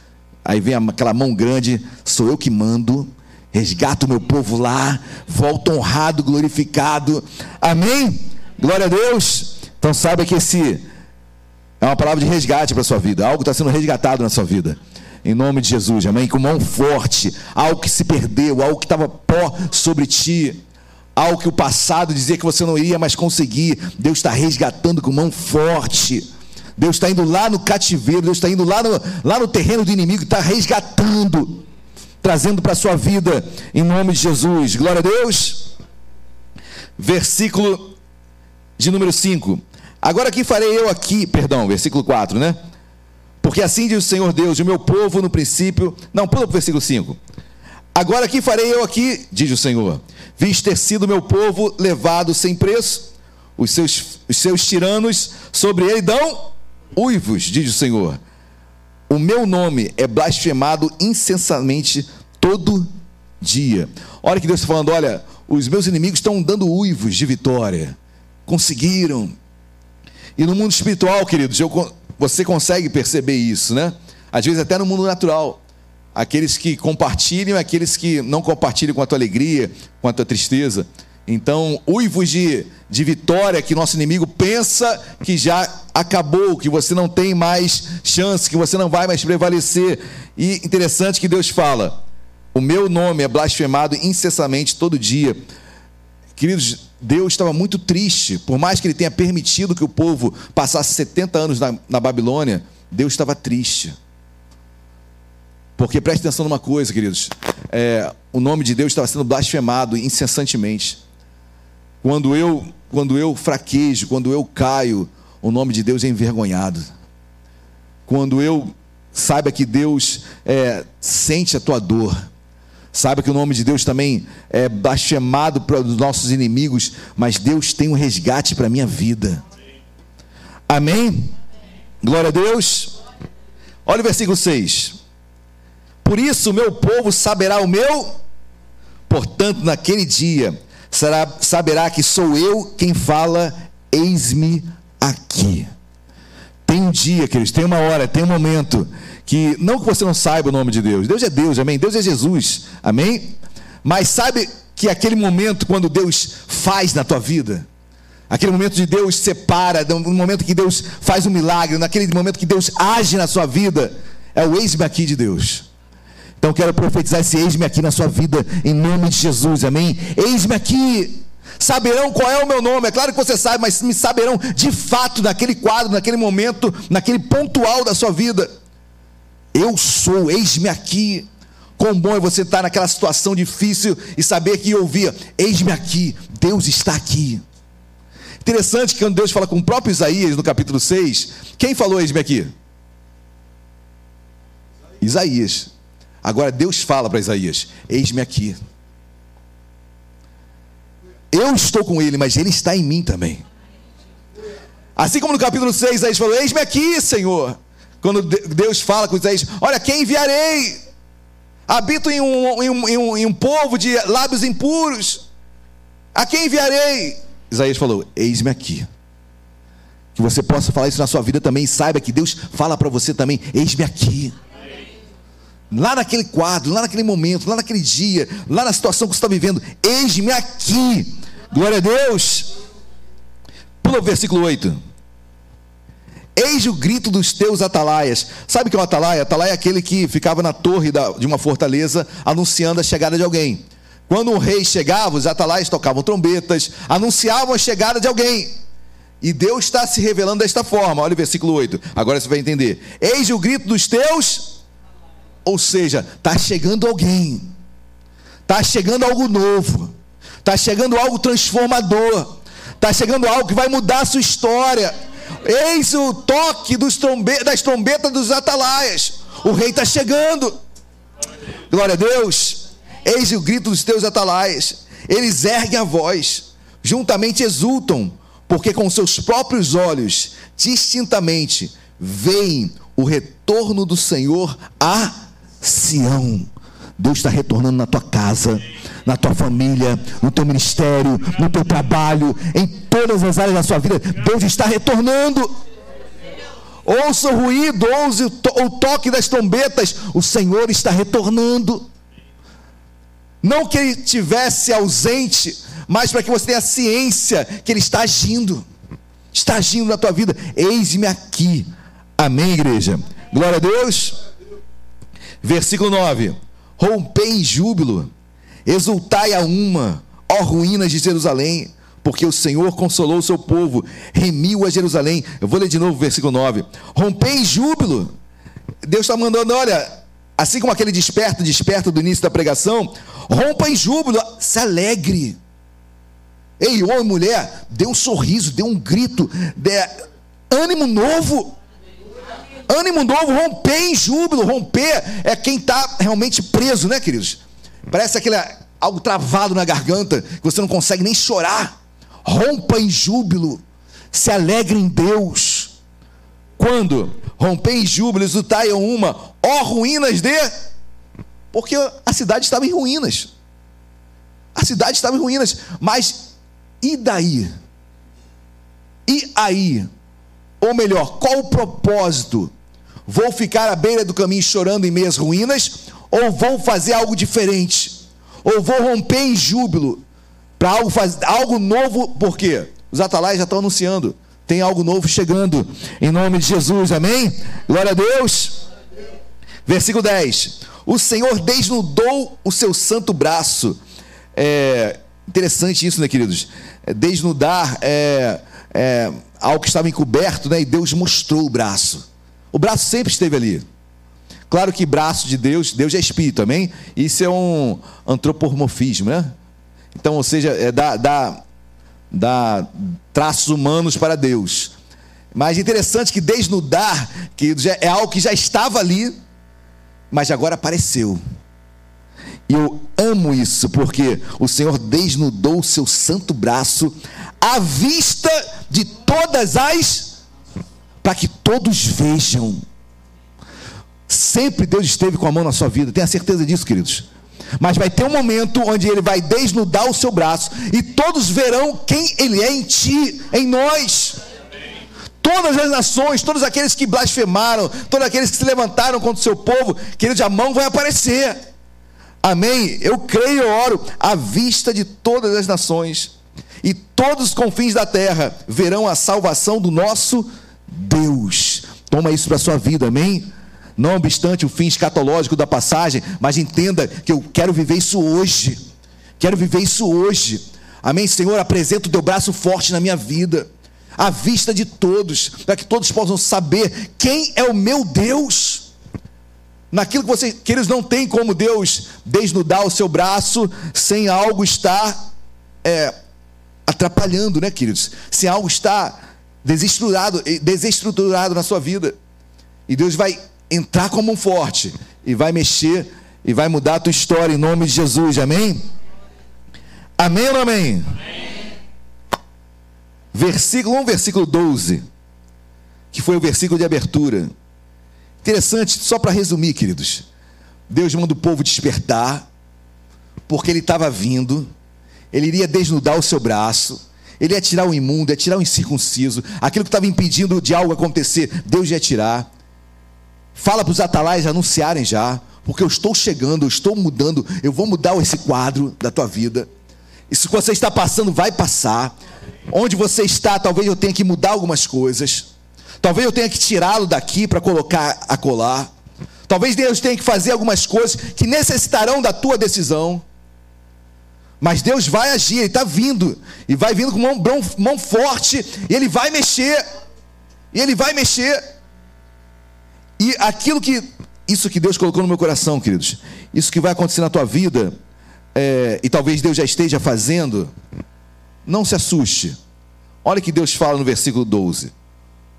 Aí vem aquela mão grande, sou eu que mando, resgato o meu povo lá, volto honrado, glorificado. Amém? Glória a Deus. Então saiba que esse é uma palavra de resgate para sua vida. Algo está sendo resgatado na sua vida. Em nome de Jesus, amém? Com mão forte, algo que se perdeu, algo que estava pó sobre ti, algo que o passado dizia que você não iria mais conseguir. Deus está resgatando com mão forte. Deus está indo lá no cativeiro, Deus está indo lá no, lá no terreno do inimigo, está resgatando, trazendo para a sua vida, em nome de Jesus. Glória a Deus. Versículo de número 5. Agora que farei eu aqui, perdão, versículo 4, né? Porque assim diz o Senhor Deus, o meu povo no princípio. Não, pula para o versículo 5. Agora que farei eu aqui, diz o Senhor, vis ter sido meu povo levado sem preço, os seus, os seus tiranos sobre ele dão uivos, diz o Senhor. O meu nome é blasfemado incessantemente todo dia. Olha que Deus está falando: olha, os meus inimigos estão dando uivos de vitória, conseguiram. E no mundo espiritual, queridos, eu você consegue perceber isso, né? Às vezes até no mundo natural. Aqueles que compartilham aqueles que não compartilham com a tua alegria, com a tua tristeza. Então, uivos de, de vitória que nosso inimigo pensa que já acabou, que você não tem mais chance, que você não vai mais prevalecer. E interessante que Deus fala: o meu nome é blasfemado incessantemente todo dia. Queridos, Deus estava muito triste, por mais que ele tenha permitido que o povo passasse 70 anos na, na Babilônia, Deus estava triste. Porque preste atenção numa coisa, queridos: é, o nome de Deus estava sendo blasfemado incessantemente. Quando eu, quando eu fraquejo, quando eu caio, o nome de Deus é envergonhado. Quando eu saiba que Deus é, sente a tua dor, saiba que o nome de Deus também é blasfemado para os nossos inimigos, mas Deus tem um resgate para a minha vida. Amém? Glória a Deus. Olha o versículo 6. Por isso o meu povo saberá o meu, portanto, naquele dia será, saberá que sou eu quem fala, eis-me aqui. Tem um dia, queridos, tem uma hora, tem um momento que não que você não saiba o nome de Deus. Deus é Deus, amém? Deus é Jesus, amém? Mas sabe que aquele momento quando Deus faz na tua vida, aquele momento de Deus separa, no momento que Deus faz um milagre, naquele momento que Deus age na sua vida, é o eis-me aqui de Deus. Então quero profetizar esse eis-me aqui na sua vida, em nome de Jesus, amém? Eis-me aqui. Saberão qual é o meu nome, é claro que você sabe, mas me saberão de fato naquele quadro, naquele momento, naquele pontual da sua vida. Eu sou, eis-me aqui. Quão bom é você estar naquela situação difícil e saber que ouvia, eis-me aqui, Deus está aqui. Interessante que quando Deus fala com o próprio Isaías no capítulo 6, quem falou eis-me aqui? Isaías. Agora Deus fala para Isaías: Eis-me aqui. Eu estou com ele, mas ele está em mim também. Assim como no capítulo 6, Isaías falou: Eis-me aqui, Senhor. Quando De- Deus fala com Isaías: Olha, quem enviarei? Habito em um, em um- em um- em um povo de lábios impuros. A quem enviarei? Isaías falou: Eis-me aqui. Que você possa falar isso na sua vida também. E saiba que Deus fala para você também: Eis-me aqui lá naquele quadro, lá naquele momento, lá naquele dia, lá na situação que você está vivendo, eis-me aqui. Glória a Deus. Pula o versículo 8. Eis o grito dos teus atalaias. Sabe o que é o atalaia? Atalaia é aquele que ficava na torre de uma fortaleza anunciando a chegada de alguém. Quando um rei chegava, os atalaias tocavam trombetas, anunciavam a chegada de alguém. E Deus está se revelando desta forma. Olha o versículo 8. Agora você vai entender. Eis o grito dos teus ou seja, está chegando alguém, está chegando algo novo, está chegando algo transformador, está chegando algo que vai mudar a sua história. Eis o toque trombe das trombetas dos atalaias. O rei está chegando. Glória a Deus. Eis o grito dos teus atalaias. Eles erguem a voz, juntamente exultam, porque com seus próprios olhos, distintamente, veem o retorno do Senhor a Sião. Deus está retornando na tua casa, na tua família, no teu ministério, no teu trabalho, em todas as áreas da sua vida. Deus está retornando. Ouça o ruído, ouça o, to- o toque das trombetas. O Senhor está retornando. Não que ele tivesse ausente, mas para que você tenha ciência que ele está agindo. Está agindo na tua vida. Eis-me aqui. Amém, igreja. Glória a Deus. Versículo 9: Rompei em júbilo, exultai a uma, ó ruínas de Jerusalém, porque o Senhor consolou o seu povo, remiu a Jerusalém. Eu vou ler de novo o versículo 9: Rompei em júbilo. Deus está mandando, olha, assim como aquele desperta, desperta do início da pregação, rompa em júbilo, se alegre. Ei, homem, mulher, dê um sorriso, dê um grito, dê ânimo novo. Ânimo novo, romper em júbilo. Romper é quem está realmente preso, né, queridos? Parece aquele algo travado na garganta que você não consegue nem chorar. Rompa em júbilo. Se alegre em Deus. Quando? Romper em júbilo, exultai a uma, ó ruínas de. Porque a cidade estava em ruínas. A cidade estava em ruínas. Mas e daí? E aí? Ou melhor, qual o propósito? Vou ficar à beira do caminho chorando em meias ruínas? Ou vou fazer algo diferente? Ou vou romper em júbilo para algo, faz- algo novo? Por quê? Os atalais já estão anunciando. Tem algo novo chegando. Em nome de Jesus, amém? Glória a Deus. Versículo 10: O Senhor desnudou o seu santo braço. É interessante isso, né, queridos? É, desnudar é, é algo que estava encoberto, né? E Deus mostrou o braço. O braço sempre esteve ali. Claro que braço de Deus, Deus é espírito, amém? Isso é um antropomorfismo, né? Então, ou seja, é dá, traços humanos para Deus. Mas interessante que desnudar, que é algo que já estava ali, mas agora apareceu. E eu amo isso, porque o Senhor desnudou o seu santo braço à vista de todas as, para que todos vejam. Sempre Deus esteve com a mão na sua vida, tenha certeza disso, queridos. Mas vai ter um momento onde Ele vai desnudar o seu braço e todos verão quem Ele é em ti, em nós. Todas as nações, todos aqueles que blasfemaram, todos aqueles que se levantaram contra o seu povo, queridos, a mão vai aparecer. Amém? Eu creio e oro à vista de todas as nações e todos os confins da terra verão a salvação do nosso Deus. Toma isso para a sua vida, amém? Não obstante o fim escatológico da passagem, mas entenda que eu quero viver isso hoje. Quero viver isso hoje. Amém, Senhor? Apresenta o teu braço forte na minha vida, à vista de todos, para que todos possam saber quem é o meu Deus naquilo que vocês, que eles não têm como Deus desnudar o seu braço sem algo estar é, atrapalhando, né, queridos? Sem algo estar desestruturado, desestruturado na sua vida. E Deus vai entrar como um forte e vai mexer e vai mudar a tua história em nome de Jesus, amém? Amém ou amém? amém. Versículo 1, versículo 12, que foi o versículo de abertura. Interessante, só para resumir, queridos. Deus manda o povo despertar, porque ele estava vindo, ele iria desnudar o seu braço, ele ia tirar o imundo, ia tirar o incircunciso, aquilo que estava impedindo de algo acontecer, Deus ia tirar. Fala para os atalais anunciarem já, porque eu estou chegando, eu estou mudando, eu vou mudar esse quadro da tua vida. Isso que você está passando vai passar. Onde você está, talvez eu tenha que mudar algumas coisas. Talvez eu tenha que tirá-lo daqui para colocar a colar. Talvez Deus tenha que fazer algumas coisas que necessitarão da tua decisão. Mas Deus vai agir, Ele está vindo. E vai vindo com mão, mão, mão forte. E Ele vai mexer. E Ele vai mexer. E aquilo que. Isso que Deus colocou no meu coração, queridos. Isso que vai acontecer na tua vida. É, e talvez Deus já esteja fazendo. Não se assuste. Olha o que Deus fala no versículo 12.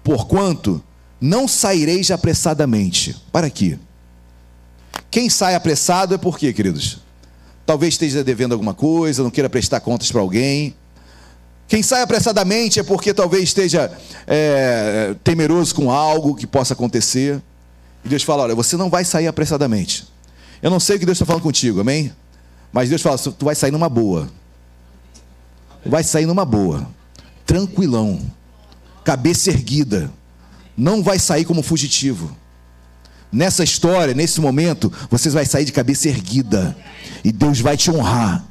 Porquanto não saireis apressadamente. Para aqui. Quem sai apressado é por quê, queridos? Talvez esteja devendo alguma coisa, não queira prestar contas para alguém. Quem sai apressadamente é porque talvez esteja é, temeroso com algo que possa acontecer. E Deus fala: Olha, você não vai sair apressadamente. Eu não sei o que Deus está falando contigo, amém? Mas Deus fala: Tu vai sair numa boa. Vai sair numa boa. Tranquilão. Cabeça erguida. Não vai sair como fugitivo. Nessa história, nesse momento, você vai sair de cabeça erguida. E Deus vai te honrar.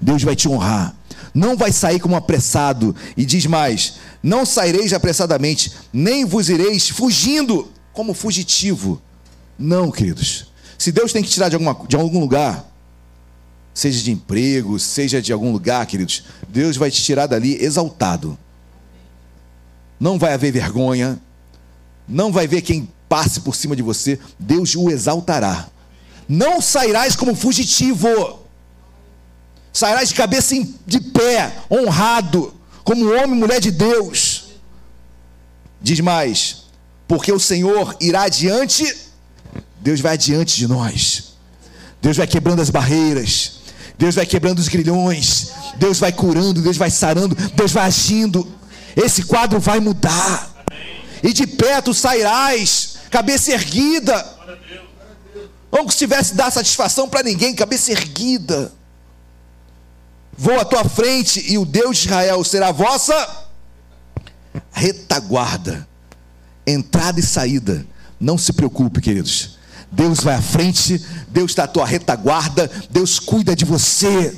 Deus vai te honrar. Não vai sair como apressado. E diz mais: Não saireis apressadamente, nem vos ireis fugindo como fugitivo. Não, queridos. Se Deus tem que tirar de, alguma, de algum lugar, seja de emprego, seja de algum lugar, queridos, Deus vai te tirar dali exaltado. Não vai haver vergonha, não vai ver quem passe por cima de você, Deus o exaltará. Não sairás como fugitivo, sairás de cabeça de pé, honrado, como homem e mulher de Deus. Diz mais, porque o Senhor irá adiante, Deus vai adiante de nós. Deus vai quebrando as barreiras, Deus vai quebrando os grilhões, Deus vai curando, Deus vai sarando, Deus vai agindo. Esse quadro vai mudar. E de tu sairás, cabeça erguida. Como se tivesse dar satisfação para ninguém, cabeça erguida. Vou à tua frente e o Deus de Israel será vossa retaguarda. entrada e saída. Não se preocupe, queridos. Deus vai à frente, Deus está à tua retaguarda, Deus cuida de você.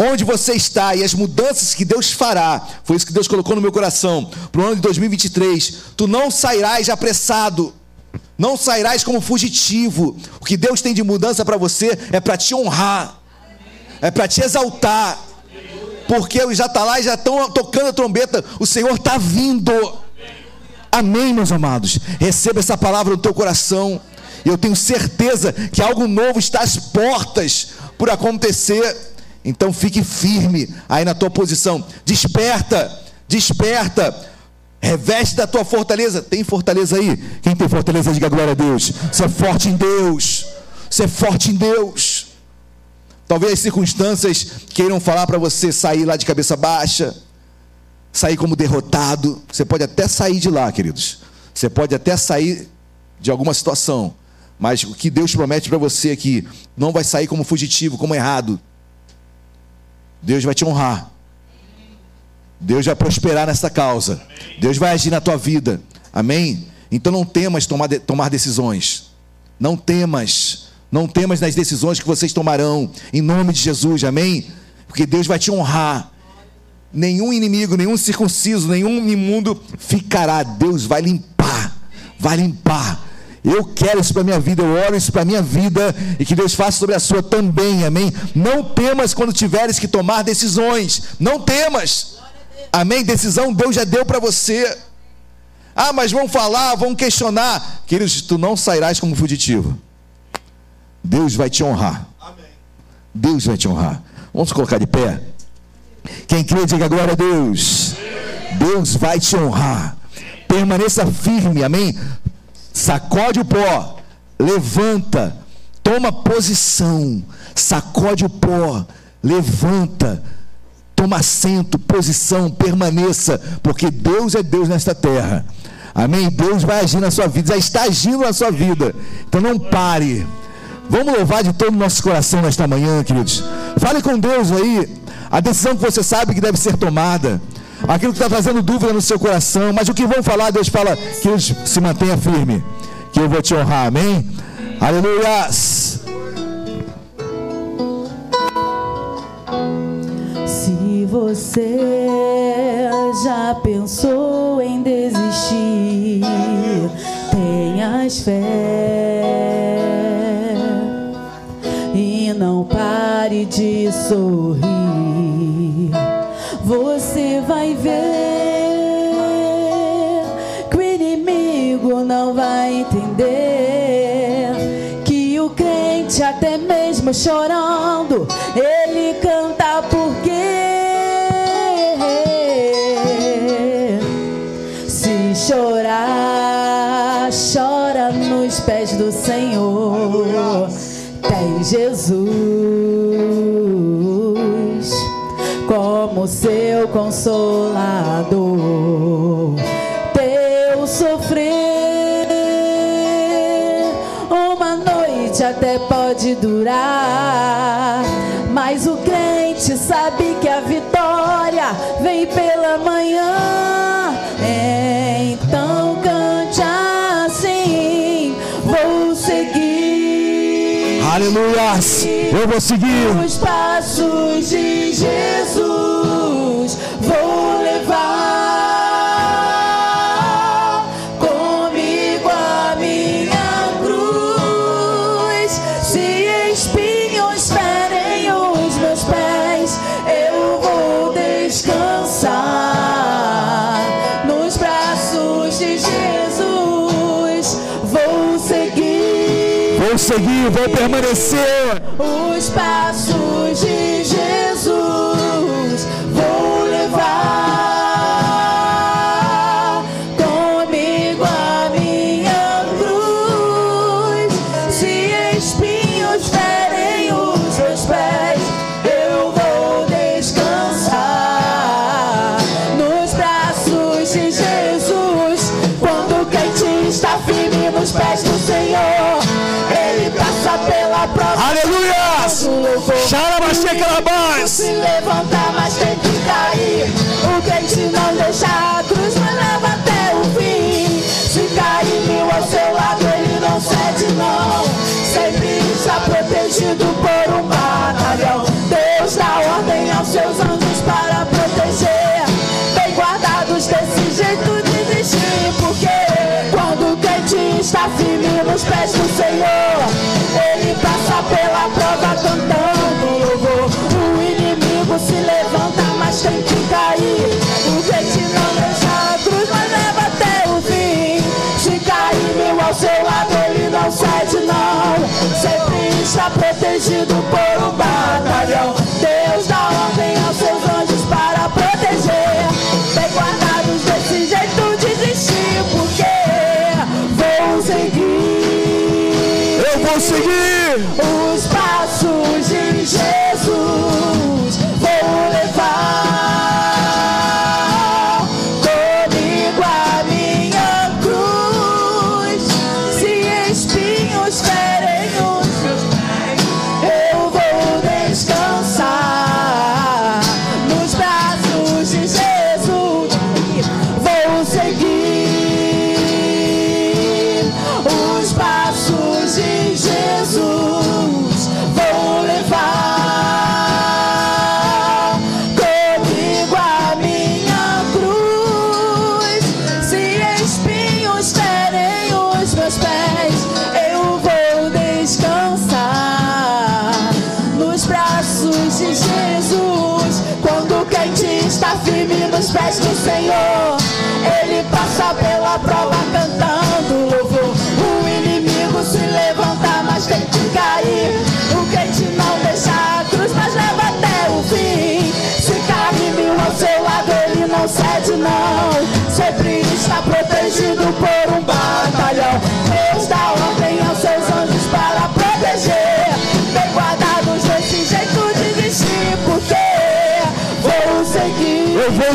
Onde você está e as mudanças que Deus fará, foi isso que Deus colocou no meu coração, para o ano de 2023. Tu não sairás apressado, não sairás como fugitivo. O que Deus tem de mudança para você é para te honrar, é para te exaltar, porque os atalais já estão tocando a trombeta, o Senhor está vindo. Amém, meus amados. Receba essa palavra no teu coração. Eu tenho certeza que algo novo está às portas por acontecer. Então fique firme aí na tua posição. Desperta, desperta. Reveste da tua fortaleza. Tem fortaleza aí? Quem tem fortaleza, diga glória a Deus. Você é forte em Deus. Você é forte em Deus. Talvez as circunstâncias queiram falar para você sair lá de cabeça baixa, sair como derrotado. Você pode até sair de lá, queridos. Você pode até sair de alguma situação. Mas o que Deus promete para você aqui não vai sair como fugitivo, como errado. Deus vai te honrar. Deus vai prosperar nessa causa. Deus vai agir na tua vida. Amém? Então não temas tomar, de- tomar decisões. Não temas. Não temas nas decisões que vocês tomarão. Em nome de Jesus. Amém? Porque Deus vai te honrar. Nenhum inimigo, nenhum circunciso, nenhum imundo ficará. Deus vai limpar. Vai limpar. Eu quero isso para minha vida, eu oro isso para minha vida e que Deus faça sobre a sua também, amém? Não temas quando tiveres que tomar decisões, não temas, amém? Decisão Deus já deu para você. Ah, mas vão falar, vão questionar, queridos, tu não sairás como fugitivo. Deus vai te honrar. Deus vai te honrar. Vamos colocar de pé. Quem crê, diga glória a Deus. Deus vai te honrar. Permaneça firme, amém? Sacode o pó, levanta, toma posição, sacode o pó, levanta, toma assento, posição, permaneça, porque Deus é Deus nesta terra. Amém? Deus vai agir na sua vida, já está agindo na sua vida. Então não pare. Vamos louvar de todo o nosso coração nesta manhã, queridos. Fale com Deus aí. A decisão que você sabe que deve ser tomada. Aquilo que está trazendo dúvida no seu coração. Mas o que vão falar, Deus fala, queridos, se mantenha firme. Que eu vou te honrar. Amém? Aleluias.
Se você já pensou em desistir, tenhas fé e não pare de sorrir. Vai ver que o inimigo não vai entender que o crente até mesmo chorando ele canta porque se chorar chora nos pés do Senhor. Tem Jesus como seu consolador teu sofrer uma noite até pode durar, mas o crente sabe que a vitória vem pela manhã.
Eu vou seguir.
Os passos de Jesus vou levar seguir
Vou permanecer.
os passos aos pés no Senhor. Ele passa pela prova cantando louvor. O inimigo se levanta, mas tem que cair. O gente não deixa a cruz, mas leva até o fim. Se cair mil ao seu lado, ele não cede, não. Sempre está protegido por um batalhão. Seguir.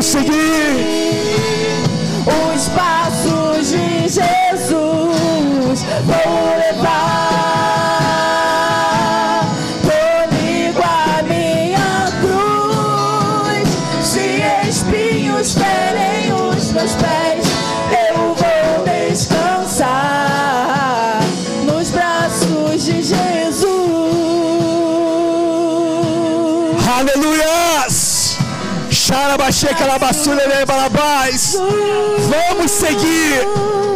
Seguir.
Os passos de Jesus vou
Balabás. Vamos seguir,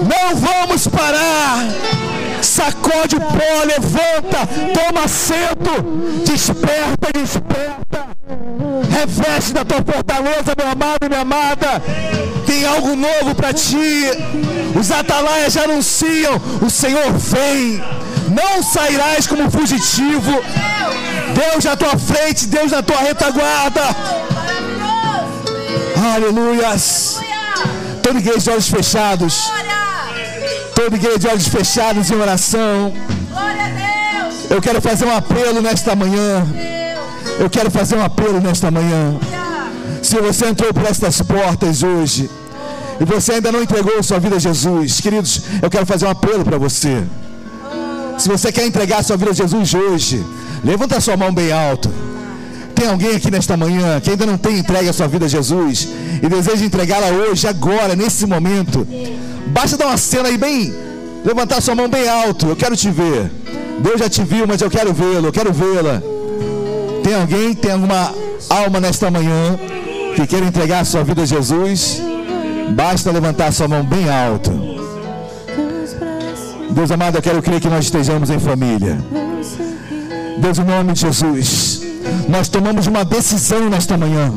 não vamos parar. Sacode o pó, levanta, toma assento, desperta, desperta. Reveste da tua fortaleza, meu amado e minha amada. Tem algo novo para ti. Os atalaias já anunciam: o Senhor vem. Não sairás como fugitivo. Deus na tua frente, Deus na tua retaguarda. Aleluias. Toda igreja de olhos fechados. Toda igreja de olhos fechados em oração. Eu quero fazer um apelo nesta manhã. Eu quero fazer um apelo nesta manhã. Se você entrou por estas portas hoje e você ainda não entregou sua vida a Jesus, queridos, eu quero fazer um apelo para você. Se você quer entregar sua vida a Jesus hoje, levanta sua mão bem alto. Tem alguém aqui nesta manhã que ainda não tem entregue a sua vida a Jesus e deseja entregá-la hoje, agora, nesse momento? Basta dar uma cena aí bem, levantar sua mão bem alto. Eu quero te ver. Deus já te viu, mas eu quero vê-lo, eu quero vê-la. Tem alguém, tem alguma alma nesta manhã que queira entregar a sua vida a Jesus? Basta levantar sua mão bem alto. Deus amado, eu quero crer que nós estejamos em família. Deus, em nome de Jesus, nós tomamos uma decisão nesta manhã.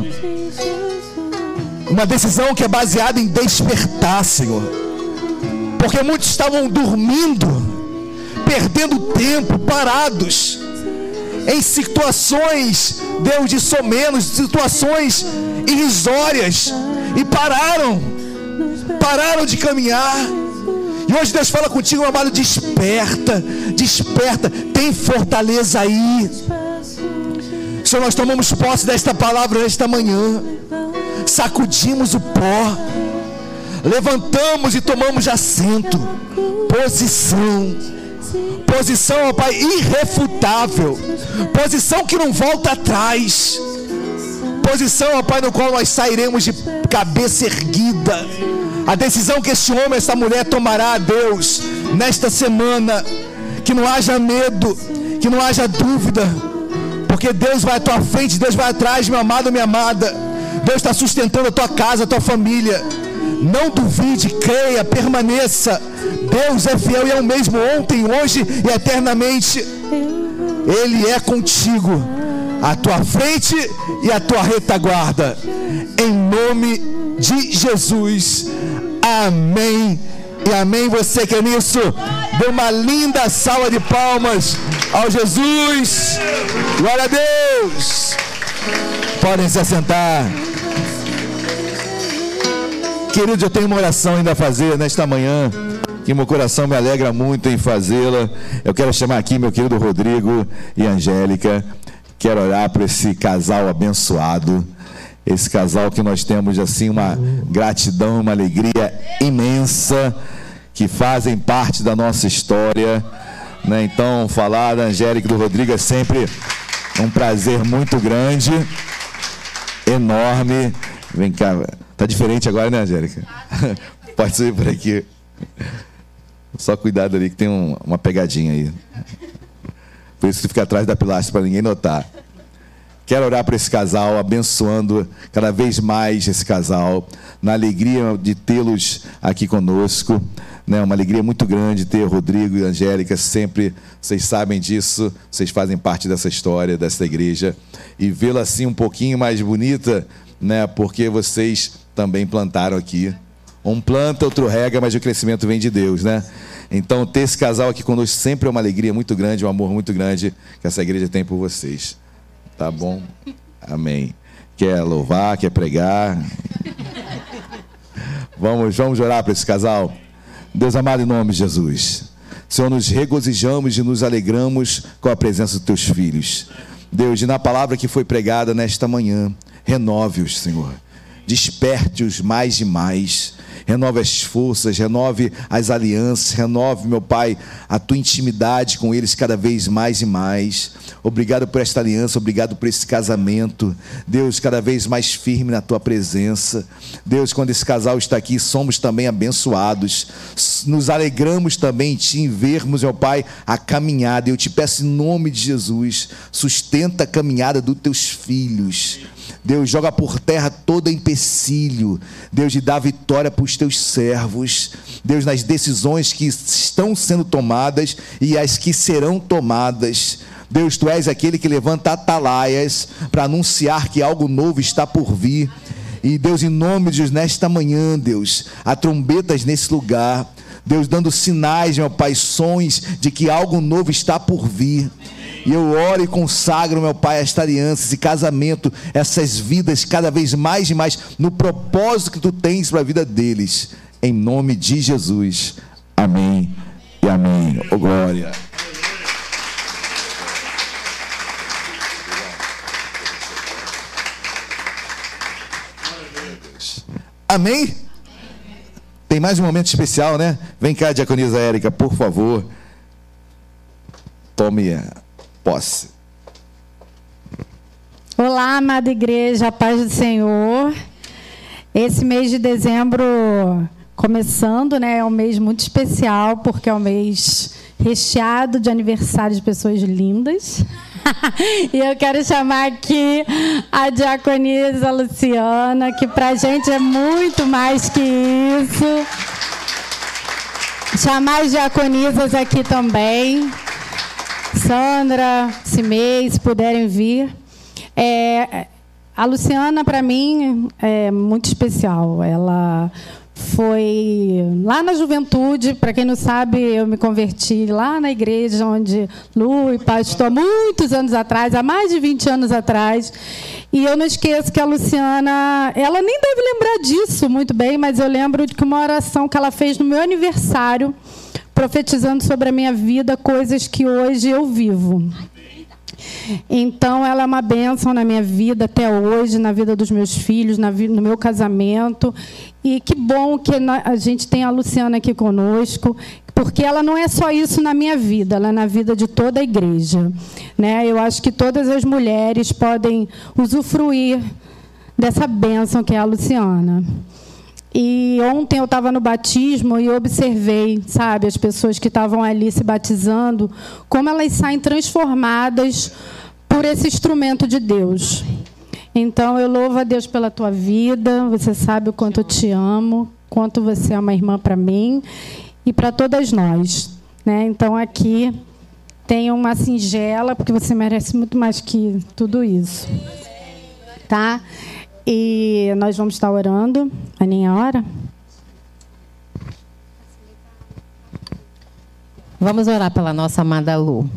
Uma decisão que é baseada em despertar, Senhor. Porque muitos estavam dormindo, perdendo tempo, parados, em situações, Deus de somenos, situações irrisórias, e pararam, pararam de caminhar. E hoje Deus fala contigo, amado, desperta, desperta, tem fortaleza aí. Senhor, nós tomamos posse desta palavra nesta manhã, sacudimos o pó, levantamos e tomamos assento, posição, posição, ó Pai, irrefutável, posição que não volta atrás, posição, ó Pai, no qual nós sairemos de cabeça erguida. A decisão que esse homem, essa mulher tomará a Deus nesta semana, que não haja medo, que não haja dúvida, porque Deus vai à tua frente, Deus vai atrás, meu amado, minha amada. Deus está sustentando a tua casa, a tua família. Não duvide, creia, permaneça. Deus é fiel e é o mesmo ontem, hoje e eternamente. Ele é contigo, à tua frente e à tua retaguarda. Em nome de Jesus. Amém. E amém. Você que é nisso, dê uma linda salva de palmas ao Jesus. Glória a Deus. Podem se assentar. Queridos, eu tenho uma oração ainda a fazer nesta manhã, que meu coração me alegra muito em fazê-la. Eu quero chamar aqui meu querido Rodrigo e Angélica. Quero orar por esse casal abençoado. Esse casal que nós temos assim uma gratidão, uma alegria imensa, que fazem parte da nossa história. Né? Então, falar da Angélica e do Rodrigo é sempre um prazer muito grande, enorme. Vem cá, tá diferente agora, né, Angélica? <laughs> Pode subir por aqui. Só cuidado ali que tem um- uma pegadinha aí. Por isso que fica atrás da pilastra para ninguém notar. Quero orar por esse casal, abençoando cada vez mais esse casal, na alegria de tê-los aqui conosco. Né? Uma alegria muito grande ter Rodrigo e Angélica sempre, vocês sabem disso, vocês fazem parte dessa história, dessa igreja. E vê-la assim um pouquinho mais bonita, né? porque vocês também plantaram aqui. Um planta, outro rega, mas o crescimento vem de Deus, né? Então, ter esse casal aqui conosco sempre é uma alegria muito grande, um amor muito grande que essa igreja tem por vocês. Tá bom? Amém. Quer louvar, quer pregar? <laughs> Vamos, vamos orar para esse casal? Deus amado, em nome de Jesus. Senhor, nos regozijamos e nos alegramos com a presença dos teus filhos. Deus, e na palavra que foi pregada nesta manhã, renove-os, Senhor. Desperte-os mais e mais. Renove as forças, renove as alianças, renove, meu Pai, a tua intimidade com eles cada vez mais e mais. Obrigado por esta aliança, obrigado por esse casamento. Deus, cada vez mais firme na tua presença. Deus, quando esse casal está aqui, somos também abençoados. Nos alegramos também em ti, em vermos, meu Pai, a caminhada. Eu te peço em nome de Jesus, sustenta a caminhada dos teus filhos. Deus, joga por terra todo empecilho. Deus, e dá vitória para os teus servos. Deus, nas decisões que estão sendo tomadas e as que serão tomadas. Deus, tu és aquele que levanta atalaias para anunciar que algo novo está por vir. E Deus, em nome de Jesus, nesta manhã, Deus, há trombetas nesse lugar. Deus, dando sinais, meu Pai, sons de que algo novo está por vir. E eu oro e consagro, meu Pai, esta aliança, esse casamento, essas vidas cada vez mais e mais no propósito que tu tens para a vida deles. Em nome de Jesus. Amém e amém. Oh, glória. Amém? Tem mais um momento especial, né? Vem cá, diaconisa Érica, por favor. Tome a posse.
Olá, amada igreja, a paz do Senhor. Esse mês de dezembro começando, né, é um mês muito especial porque é um mês recheado de aniversário de pessoas lindas. <laughs> e eu quero chamar aqui a diaconisa Luciana, que pra gente é muito mais que isso. Chamar as diaconisas aqui também. Sandra, Cimei, se puderem vir. É, a Luciana, para mim, é muito especial. Ela foi lá na juventude, para quem não sabe, eu me converti lá na igreja onde Lu e pastor, há muitos anos atrás, há mais de 20 anos atrás. E eu não esqueço que a Luciana, ela nem deve lembrar disso muito bem, mas eu lembro de que uma oração que ela fez no meu aniversário, profetizando sobre a minha vida coisas que hoje eu vivo. Então, ela é uma bênção na minha vida até hoje, na vida dos meus filhos, no meu casamento. E que bom que a gente tem a Luciana aqui conosco, porque ela não é só isso na minha vida, ela é na vida de toda a igreja. Né? Eu acho que todas as mulheres podem usufruir dessa bênção que é a Luciana. E ontem eu estava no batismo e observei, sabe, as pessoas que estavam ali se batizando, como elas saem transformadas por esse instrumento de Deus. Então eu louvo a Deus pela tua vida, você sabe o quanto eu te amo, quanto você é uma irmã para mim e para todas nós. Né? Então aqui tem uma singela, porque você merece muito mais que tudo isso. Tá? E nós vamos estar orando. A minha hora?
Vamos orar pela nossa amada Lu.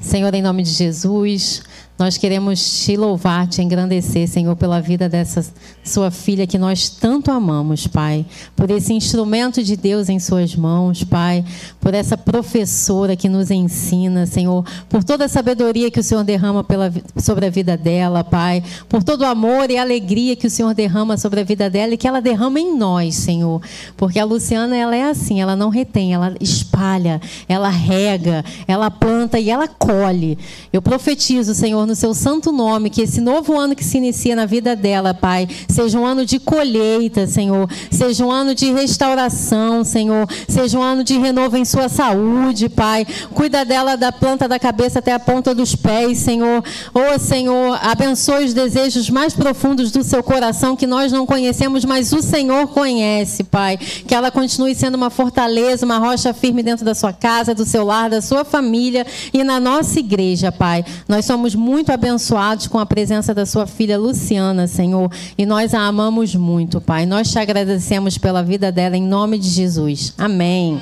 Senhor, em nome de Jesus, nós queremos te louvar, te engrandecer, Senhor, pela vida dessa sua filha que nós tanto amamos, Pai. Por esse instrumento de Deus em suas mãos, Pai. Por essa professora que nos ensina, Senhor. Por toda a sabedoria que o Senhor derrama pela, sobre a vida dela, Pai. Por todo o amor e alegria que o Senhor derrama sobre a vida dela e que ela derrama em nós, Senhor. Porque a Luciana, ela é assim, ela não retém, ela espalha, ela rega, ela planta e ela colhe. Eu profetizo, Senhor, no seu santo nome, que esse novo ano que se inicia na vida dela, Pai, seja um ano de colheita, Senhor, seja um ano de restauração, Senhor, seja um ano de renovo em sua saúde, Pai. Cuida dela da planta da cabeça até a ponta dos pés, Senhor. Oh, Senhor, abençoe os desejos mais profundos do seu coração que nós não conhecemos, mas o Senhor conhece, Pai. Que ela continue sendo uma fortaleza, uma rocha firme dentro da sua casa, do seu lar, da sua família e na nossa igreja, Pai. Nós somos muito abençoados com a presença da sua filha Luciana, Senhor, e nós a amamos muito, Pai. Nós te agradecemos pela vida dela em nome de Jesus. Amém.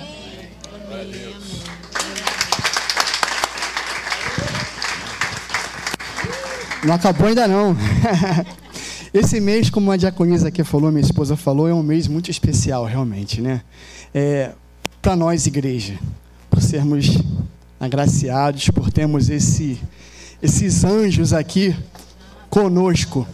Não acabou ainda não. <laughs> Esse mês, como a diaconisa aqui falou, minha esposa falou, é um mês muito especial, realmente, né? É, Para nós, igreja, por sermos agraciados, por termos esse, esses anjos aqui conosco.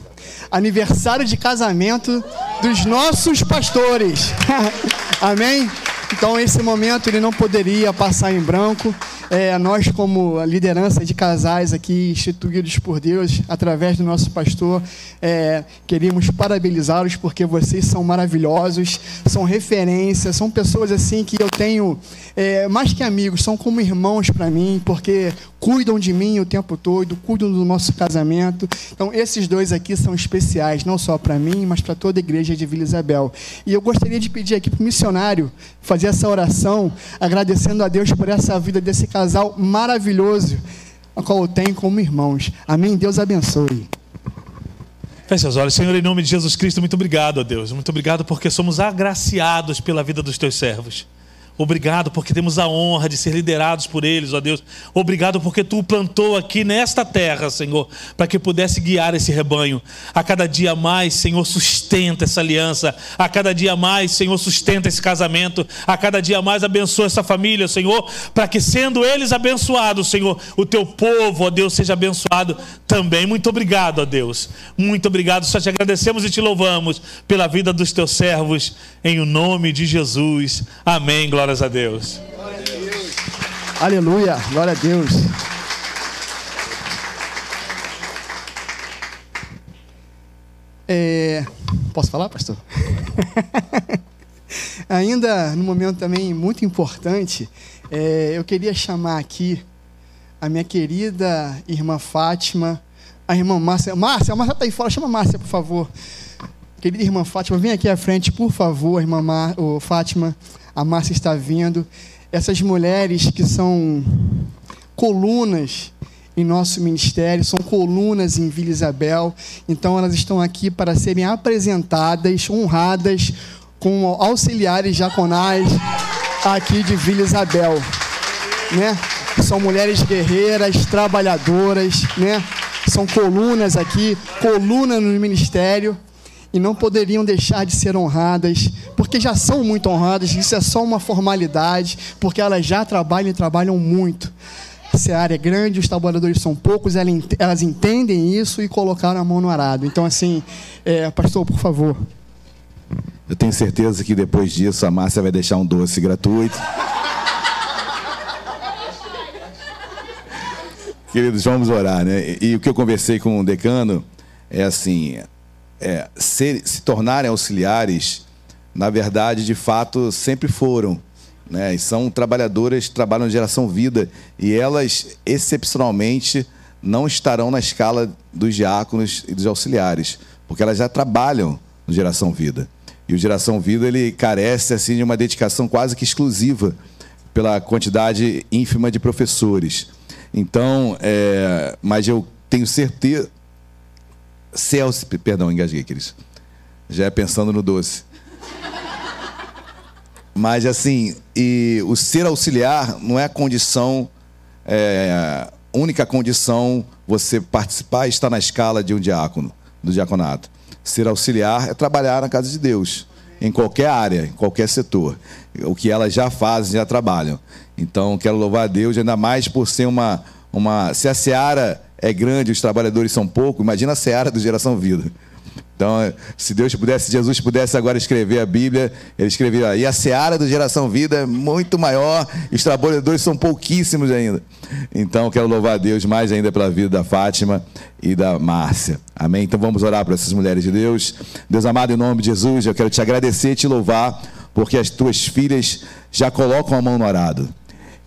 Aniversário de casamento dos nossos pastores. <laughs> Amém? Então, esse momento ele não poderia passar em branco. É, nós, como liderança de casais aqui, instituídos por Deus, através do nosso pastor, é, queríamos parabenizá-los porque vocês são maravilhosos, são referências, são pessoas assim que eu tenho, é, mais que amigos, são como irmãos para mim, porque cuidam de mim o tempo todo, cuidam do nosso casamento. Então, esses dois aqui são especiais, não só para mim, mas para toda a igreja de Vila Isabel. E eu gostaria de pedir aqui para o missionário fazer essa oração, agradecendo a Deus por essa vida desse casal maravilhoso, a qual eu tenho como irmãos. Amém? Deus abençoe.
Feche seus olhos. Senhor, em nome de Jesus Cristo, muito obrigado, ó Deus. Muito obrigado porque somos agraciados pela vida dos teus servos. Obrigado porque temos a honra de ser liderados por eles, ó Deus. Obrigado porque tu plantou aqui nesta terra, Senhor, para que pudesse guiar esse rebanho. A cada dia mais, Senhor, sustenta essa aliança. A cada dia mais, Senhor, sustenta esse casamento. A cada dia mais abençoa essa família, Senhor, para que sendo eles abençoados, Senhor, o teu povo, ó Deus, seja abençoado também. Muito obrigado, ó Deus. Muito obrigado. Só te agradecemos e te louvamos pela vida dos teus servos, em o nome de Jesus. Amém. Glórias a Deus.
Aleluia, glória a Deus. É, posso falar, pastor? <laughs> Ainda no momento também muito importante, é, eu queria chamar aqui a minha querida irmã Fátima, a irmã Márcia. Márcia, a Márcia está aí fora, chama a Márcia, por favor. Querida irmã Fátima, vem aqui à frente, por favor, irmã Mar... oh, Fátima. A Márcia está vindo. Essas mulheres que são colunas em nosso ministério, são colunas em Vila Isabel. Então, elas estão aqui para serem apresentadas, honradas, com auxiliares diaconais aqui de Vila Isabel. Né? São mulheres guerreiras, trabalhadoras, né? são colunas aqui, coluna no ministério e não poderiam deixar de ser honradas, porque já são muito honradas, isso é só uma formalidade, porque elas já trabalham e trabalham muito. A seara é grande, os trabalhadores são poucos, elas entendem isso e colocaram a mão no arado. Então, assim, é, pastor, por favor.
Eu tenho certeza que depois disso a Márcia vai deixar um doce gratuito. Queridos, vamos orar, né? E, e, o que eu conversei com o decano é assim: é, ser, se tornarem auxiliares, na verdade, de fato, sempre foram. Né? E são trabalhadoras que trabalham em geração vida e elas, excepcionalmente, não estarão na escala dos diáconos e dos auxiliares, porque elas já trabalham no geração vida. E o geração vida ele carece assim de uma dedicação quase que exclusiva pela quantidade ínfima de professores. Então, é, mas eu tenho certeza. Celso, perdão, engasguei, queridos. Já é pensando no doce. Mas assim, e o ser auxiliar não é a condição é, única condição você participar e estar na escala de um diácono, do diaconato. Ser auxiliar é trabalhar na casa de Deus, em qualquer área, em qualquer setor. O que elas já fazem, já trabalham. Então, quero louvar a Deus, ainda mais por ser uma. uma se a seara é grande, os trabalhadores são poucos, imagina a seara do Geração Vida. Então, se Deus pudesse, se Jesus pudesse agora escrever a Bíblia, ele escrevia, e a seara do Geração Vida é muito maior, os trabalhadores são pouquíssimos ainda. Então, quero louvar a Deus mais ainda pela vida da Fátima e da Márcia. Amém? Então, vamos orar por essas mulheres de Deus. Deus amado, em nome de Jesus, eu quero te agradecer e te louvar, porque as tuas filhas já colocam a mão no arado.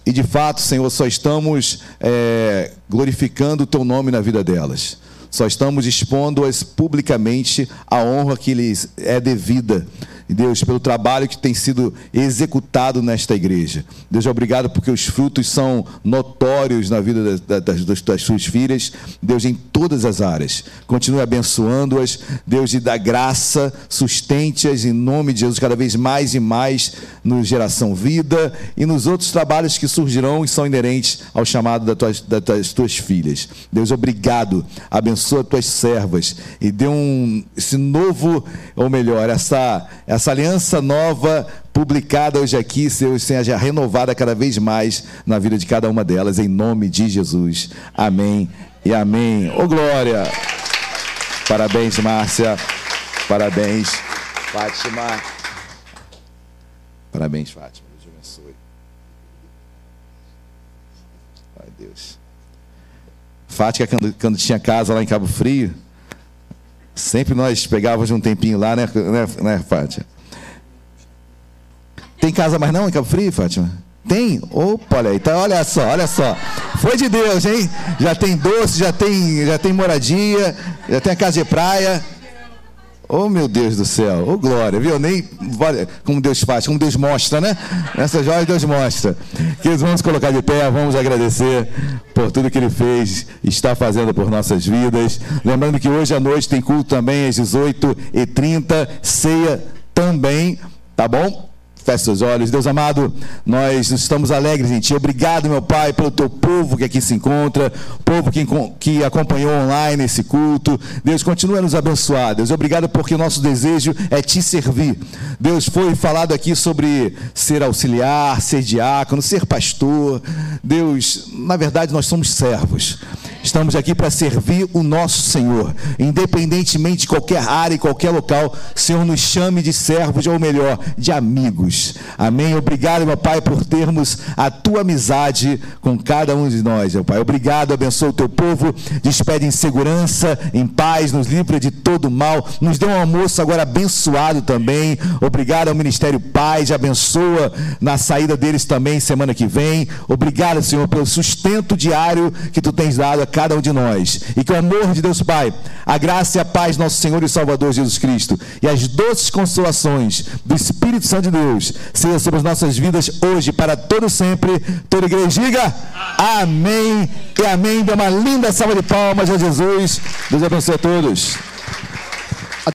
E de fato, Senhor, só estamos é, glorificando o teu nome na vida delas. Só estamos expondo-as publicamente a honra que lhes é devida. Deus, pelo trabalho que tem sido executado nesta igreja. Deus, obrigado porque os frutos são notórios na vida das, das, das suas filhas. Deus, em todas as áreas. Continue abençoando-as. Deus, e dá graça, sustente-as em nome de Jesus cada vez mais e mais no Geração Vida e nos outros trabalhos que surgirão e são inerentes ao chamado das tuas, das tuas filhas. Deus, obrigado. Abençoa tuas servas e dê um, esse novo, ou melhor, essa essa aliança nova publicada hoje aqui seja renovada cada vez mais na vida de cada uma delas, em nome de Jesus. Amém e amém. Ô glória! Parabéns, Márcia. Parabéns, Fátima. Parabéns, Fátima. Deus abençoe. Ai, Deus. Fátima, quando, quando tinha casa lá em Cabo Frio, Sempre nós pegávamos um tempinho lá, né, né, né, Fátima? Tem casa mais não em Cabo Frio, Fátima? Tem? Opa, olha aí. Então, olha só, olha só. Foi de Deus, hein? Já tem doce, já tem, já tem moradia, já tem a casa de praia. Oh, meu Deus do céu. Oh, glória, viu? Nem como Deus faz, como Deus mostra, né? Nessa joia Deus mostra. Que vamos colocar de pé, vamos agradecer por tudo que Ele fez, está fazendo por nossas vidas. Lembrando que hoje à noite tem culto também às 18h30, ceia também, tá bom? Feche seus olhos. Deus amado, nós estamos alegres em Ti. Obrigado, meu Pai, pelo Teu povo que aqui se encontra, povo que, que acompanhou online esse culto. Deus, continua a nos abençoar. Deus, obrigado porque o nosso desejo é Te servir. Deus, foi falado aqui sobre ser auxiliar, ser diácono, ser pastor. Deus, na verdade, nós somos servos. Estamos aqui para servir o nosso Senhor, independentemente de qualquer área e qualquer local. Senhor, nos chame de servos, ou melhor, de amigos. Amém. Obrigado, meu Pai, por termos a tua amizade com cada um de nós, meu Pai. Obrigado, abençoa o teu povo, despede em segurança, em paz, nos livra de todo mal. Nos dê um almoço agora abençoado também. Obrigado ao Ministério Paz, abençoa na saída deles também semana que vem. Obrigado, Senhor, pelo sustento diário que tu tens dado a cada um de nós. E que o amor de Deus Pai, a graça e a paz nosso Senhor e Salvador Jesus Cristo e as doces consolações do Espírito Santo de Deus sejam sobre as nossas vidas hoje, para todo sempre. Toda igreja diga amém e amém. Dê uma linda salva de palmas a Jesus. Deus abençoe a todos.